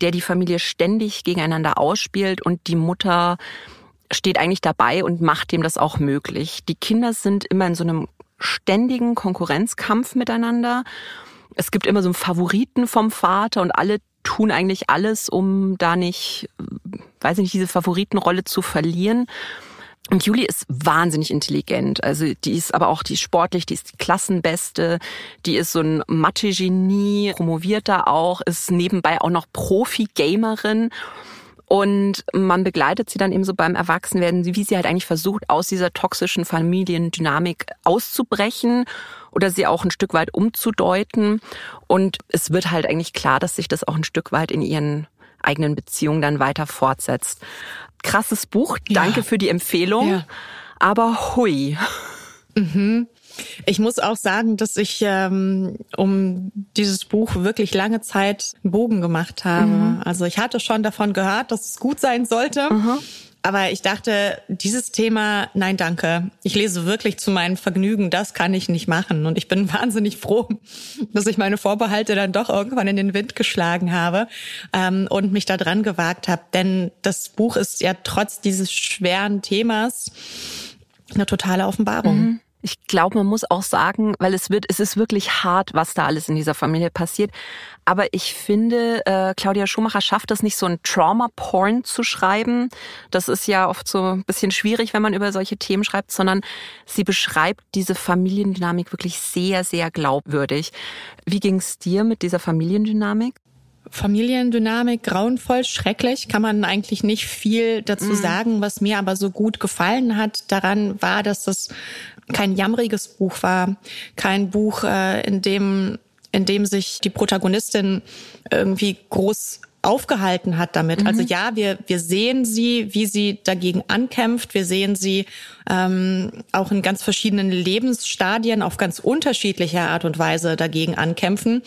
der die Familie ständig gegeneinander ausspielt und die Mutter steht eigentlich dabei und macht dem das auch möglich. Die Kinder sind immer in so einem ständigen Konkurrenzkampf miteinander. Es gibt immer so einen Favoriten vom Vater und alle tun eigentlich alles, um da nicht weiß ich nicht, diese Favoritenrolle zu verlieren. Und Julie ist wahnsinnig intelligent. Also die ist aber auch, die ist sportlich, die ist die Klassenbeste, die ist so ein Mathe-Genie, promoviert da auch, ist nebenbei auch noch Profi-Gamerin. Und man begleitet sie dann eben so beim Erwachsenwerden, wie sie halt eigentlich versucht, aus dieser toxischen Familiendynamik auszubrechen oder sie auch ein Stück weit umzudeuten. Und es wird halt eigentlich klar, dass sich das auch ein Stück weit in ihren eigenen Beziehung dann weiter fortsetzt. Krasses Buch, danke ja. für die Empfehlung. Ja. Aber hui. Mhm. Ich muss auch sagen, dass ich ähm, um dieses Buch wirklich lange Zeit einen Bogen gemacht habe. Mhm. Also ich hatte schon davon gehört, dass es gut sein sollte. Mhm. Aber ich dachte, dieses Thema, nein, danke. Ich lese wirklich zu meinem Vergnügen, das kann ich nicht machen. Und ich bin wahnsinnig froh, dass ich meine Vorbehalte dann doch irgendwann in den Wind geschlagen habe ähm, und mich da dran gewagt habe. Denn das Buch ist ja trotz dieses schweren Themas eine totale Offenbarung. Mhm. Ich glaube, man muss auch sagen, weil es wird, es ist wirklich hart, was da alles in dieser Familie passiert. Aber ich finde, äh, Claudia Schumacher schafft es nicht, so ein Trauma-Porn zu schreiben. Das ist ja oft so ein bisschen schwierig, wenn man über solche Themen schreibt, sondern sie beschreibt diese Familiendynamik wirklich sehr, sehr glaubwürdig. Wie ging es dir mit dieser Familiendynamik? Familiendynamik grauenvoll, schrecklich, kann man eigentlich nicht viel dazu mm. sagen. Was mir aber so gut gefallen hat daran war, dass das kein jammriges Buch war, kein Buch, äh, in dem in dem sich die Protagonistin irgendwie groß aufgehalten hat damit. Mhm. Also ja, wir, wir sehen sie, wie sie dagegen ankämpft. Wir sehen sie ähm, auch in ganz verschiedenen Lebensstadien auf ganz unterschiedliche Art und Weise dagegen ankämpfen.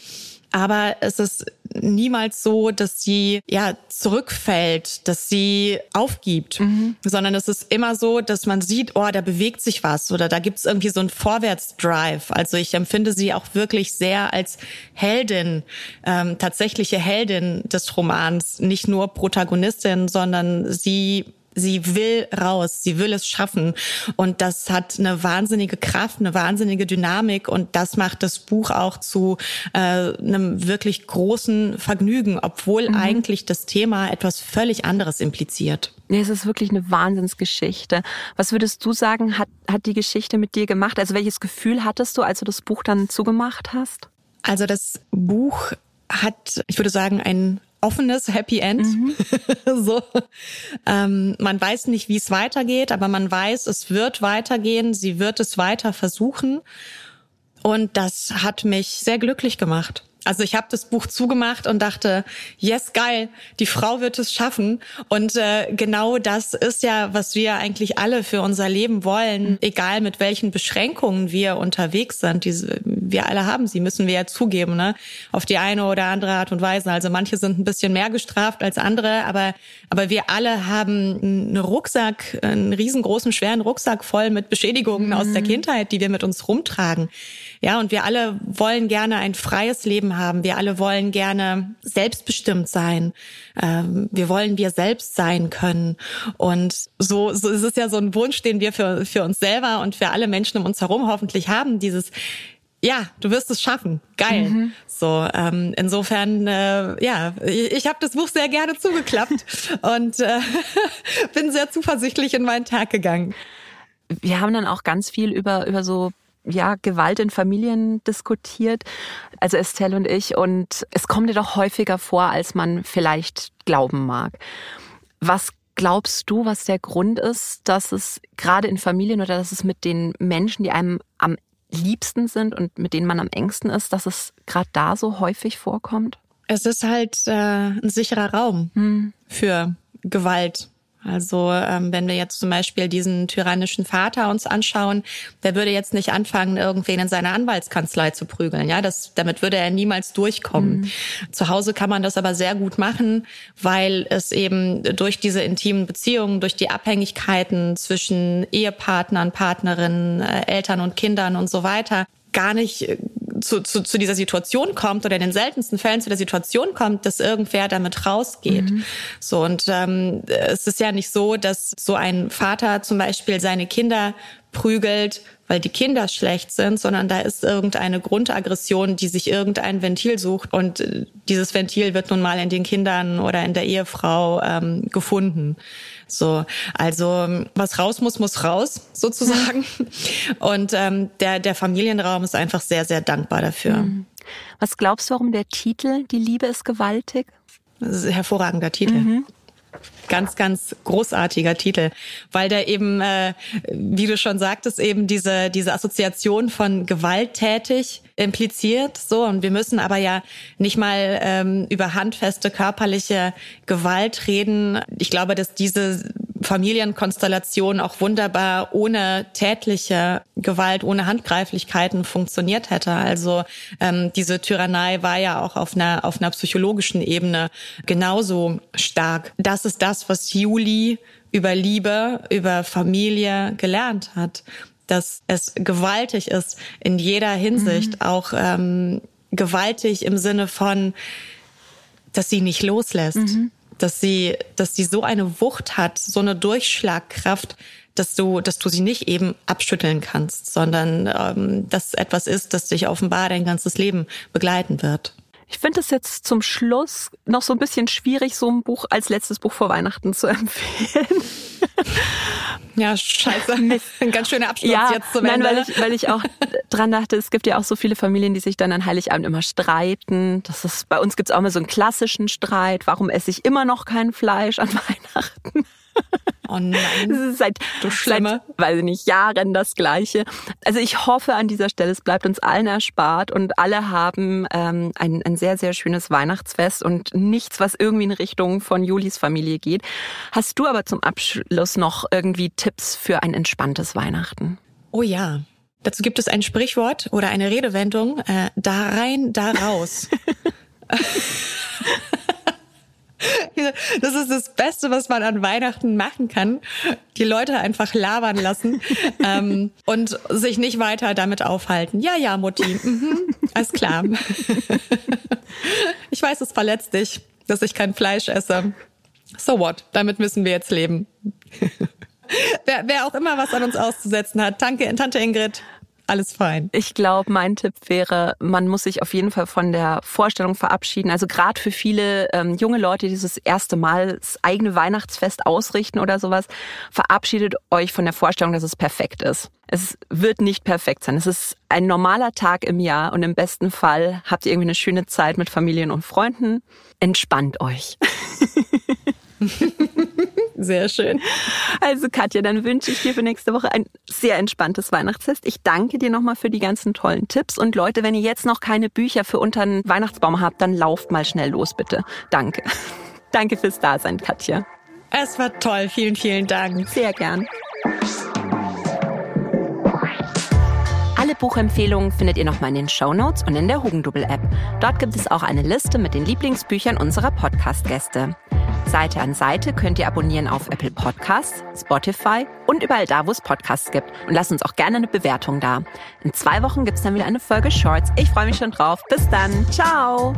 Aber es ist niemals so, dass sie ja zurückfällt, dass sie aufgibt, mhm. sondern es ist immer so, dass man sieht, oh, da bewegt sich was oder da gibt's irgendwie so einen Vorwärtsdrive. Also ich empfinde sie auch wirklich sehr als Heldin, ähm, tatsächliche Heldin des Romans, nicht nur Protagonistin, sondern sie Sie will raus, sie will es schaffen. Und das hat eine wahnsinnige Kraft, eine wahnsinnige Dynamik. Und das macht das Buch auch zu äh, einem wirklich großen Vergnügen, obwohl mhm. eigentlich das Thema etwas völlig anderes impliziert. Nee, es ist wirklich eine Wahnsinnsgeschichte. Was würdest du sagen, hat, hat die Geschichte mit dir gemacht? Also welches Gefühl hattest du, als du das Buch dann zugemacht hast? Also das Buch hat, ich würde sagen, ein offenes Happy End. Mhm. so. Ähm, man weiß nicht, wie es weitergeht, aber man weiß, es wird weitergehen. Sie wird es weiter versuchen. Und das hat mich sehr glücklich gemacht. Also ich habe das Buch zugemacht und dachte, yes, geil, die Frau wird es schaffen. Und äh, genau das ist ja, was wir eigentlich alle für unser Leben wollen, egal mit welchen Beschränkungen wir unterwegs sind. Diese, wir alle haben sie, müssen wir ja zugeben, ne? Auf die eine oder andere Art und Weise. Also manche sind ein bisschen mehr gestraft als andere, aber aber wir alle haben einen Rucksack, einen riesengroßen schweren Rucksack voll mit Beschädigungen mhm. aus der Kindheit, die wir mit uns rumtragen. Ja, und wir alle wollen gerne ein freies Leben haben. Wir alle wollen gerne selbstbestimmt sein. Ähm, wir wollen wir selbst sein können. Und so, so ist es ja so ein Wunsch, den wir für, für uns selber und für alle Menschen um uns herum hoffentlich haben. Dieses, ja, du wirst es schaffen. Geil. Mhm. So, ähm, insofern, äh, ja, ich, ich habe das Buch sehr gerne zugeklappt und äh, bin sehr zuversichtlich in meinen Tag gegangen. Wir haben dann auch ganz viel über, über so ja, Gewalt in Familien diskutiert, also Estelle und ich, und es kommt dir doch häufiger vor, als man vielleicht glauben mag. Was glaubst du, was der Grund ist, dass es gerade in Familien oder dass es mit den Menschen, die einem am liebsten sind und mit denen man am engsten ist, dass es gerade da so häufig vorkommt? Es ist halt äh, ein sicherer Raum hm. für Gewalt also ähm, wenn wir jetzt zum Beispiel diesen tyrannischen Vater uns anschauen, der würde jetzt nicht anfangen, irgendwen in seiner Anwaltskanzlei zu prügeln. Ja, das, damit würde er niemals durchkommen. Mhm. Zu Hause kann man das aber sehr gut machen, weil es eben durch diese intimen Beziehungen, durch die Abhängigkeiten zwischen Ehepartnern, Partnerinnen, äh, Eltern und Kindern und so weiter gar nicht äh, zu, zu, zu dieser Situation kommt oder in den seltensten Fällen zu der Situation kommt, dass irgendwer damit rausgeht. Mhm. So und ähm, es ist ja nicht so, dass so ein Vater zum Beispiel seine Kinder prügelt, weil die Kinder schlecht sind, sondern da ist irgendeine Grundaggression, die sich irgendein Ventil sucht und äh, dieses Ventil wird nun mal in den Kindern oder in der Ehefrau ähm, gefunden. So, also was raus muss, muss raus, sozusagen. Und ähm, der, der Familienraum ist einfach sehr, sehr dankbar dafür. Mhm. Was glaubst du, warum der Titel Die Liebe ist gewaltig? Das ist ein hervorragender Titel. Mhm ganz, ganz großartiger Titel, weil der eben, äh, wie du schon sagtest, eben diese, diese Assoziation von gewalttätig impliziert. So, und wir müssen aber ja nicht mal ähm, über handfeste körperliche Gewalt reden. Ich glaube, dass diese Familienkonstellation auch wunderbar ohne tätliche Gewalt, ohne Handgreiflichkeiten funktioniert hätte. Also ähm, diese Tyrannei war ja auch auf einer, auf einer psychologischen Ebene genauso stark. Das ist das, was Juli über Liebe, über Familie gelernt hat. Dass es gewaltig ist in jeder Hinsicht, mhm. auch ähm, gewaltig im Sinne von, dass sie nicht loslässt. Mhm dass sie, dass sie so eine Wucht hat, so eine Durchschlagkraft, dass du, dass du sie nicht eben abschütteln kannst, sondern ähm, dass etwas ist, das dich offenbar dein ganzes Leben begleiten wird. Ich finde es jetzt zum Schluss noch so ein bisschen schwierig, so ein Buch als letztes Buch vor Weihnachten zu empfehlen. Ja, scheiße. Ein ganz schöner Abschluss ja, jetzt zum nein, Ende. Weil ich, weil ich auch dran dachte, es gibt ja auch so viele Familien, die sich dann an Heiligabend immer streiten. Das ist, bei uns gibt es auch mal so einen klassischen Streit. Warum esse ich immer noch kein Fleisch an Weihnachten? Oh nein. Das ist seit, du seit, weiß ich nicht, Jahren das Gleiche. Also ich hoffe an dieser Stelle, es bleibt uns allen erspart und alle haben ähm, ein, ein sehr, sehr schönes Weihnachtsfest und nichts, was irgendwie in Richtung von Julis Familie geht. Hast du aber zum Abschluss noch irgendwie Tipps für ein entspanntes Weihnachten? Oh ja. Dazu gibt es ein Sprichwort oder eine Redewendung, äh, da rein, da raus. Das ist das Beste, was man an Weihnachten machen kann. Die Leute einfach labern lassen ähm, und sich nicht weiter damit aufhalten. Ja, ja, Mutti, mhm, alles klar. Ich weiß, es verletzt dich, dass ich kein Fleisch esse. So what? Damit müssen wir jetzt leben. wer, wer auch immer was an uns auszusetzen hat. Danke, Tante Ingrid alles fein. Ich glaube, mein Tipp wäre, man muss sich auf jeden Fall von der Vorstellung verabschieden. Also gerade für viele ähm, junge Leute, die dieses erste Mal das eigene Weihnachtsfest ausrichten oder sowas, verabschiedet euch von der Vorstellung, dass es perfekt ist. Es wird nicht perfekt sein. Es ist ein normaler Tag im Jahr und im besten Fall habt ihr irgendwie eine schöne Zeit mit Familien und Freunden. Entspannt euch. Sehr schön. Also Katja, dann wünsche ich dir für nächste Woche ein sehr entspanntes Weihnachtsfest. Ich danke dir nochmal für die ganzen tollen Tipps. Und Leute, wenn ihr jetzt noch keine Bücher für unter den Weihnachtsbaum habt, dann lauft mal schnell los, bitte. Danke. Danke fürs Dasein, Katja. Es war toll. Vielen, vielen Dank. Sehr gern. Alle Buchempfehlungen findet ihr nochmal in den Show Notes und in der Hugendubel-App. Dort gibt es auch eine Liste mit den Lieblingsbüchern unserer Podcast-Gäste. Seite an Seite könnt ihr abonnieren auf Apple Podcasts, Spotify und überall da, wo es Podcasts gibt. Und lasst uns auch gerne eine Bewertung da. In zwei Wochen gibt es dann wieder eine Folge Shorts. Ich freue mich schon drauf. Bis dann. Ciao.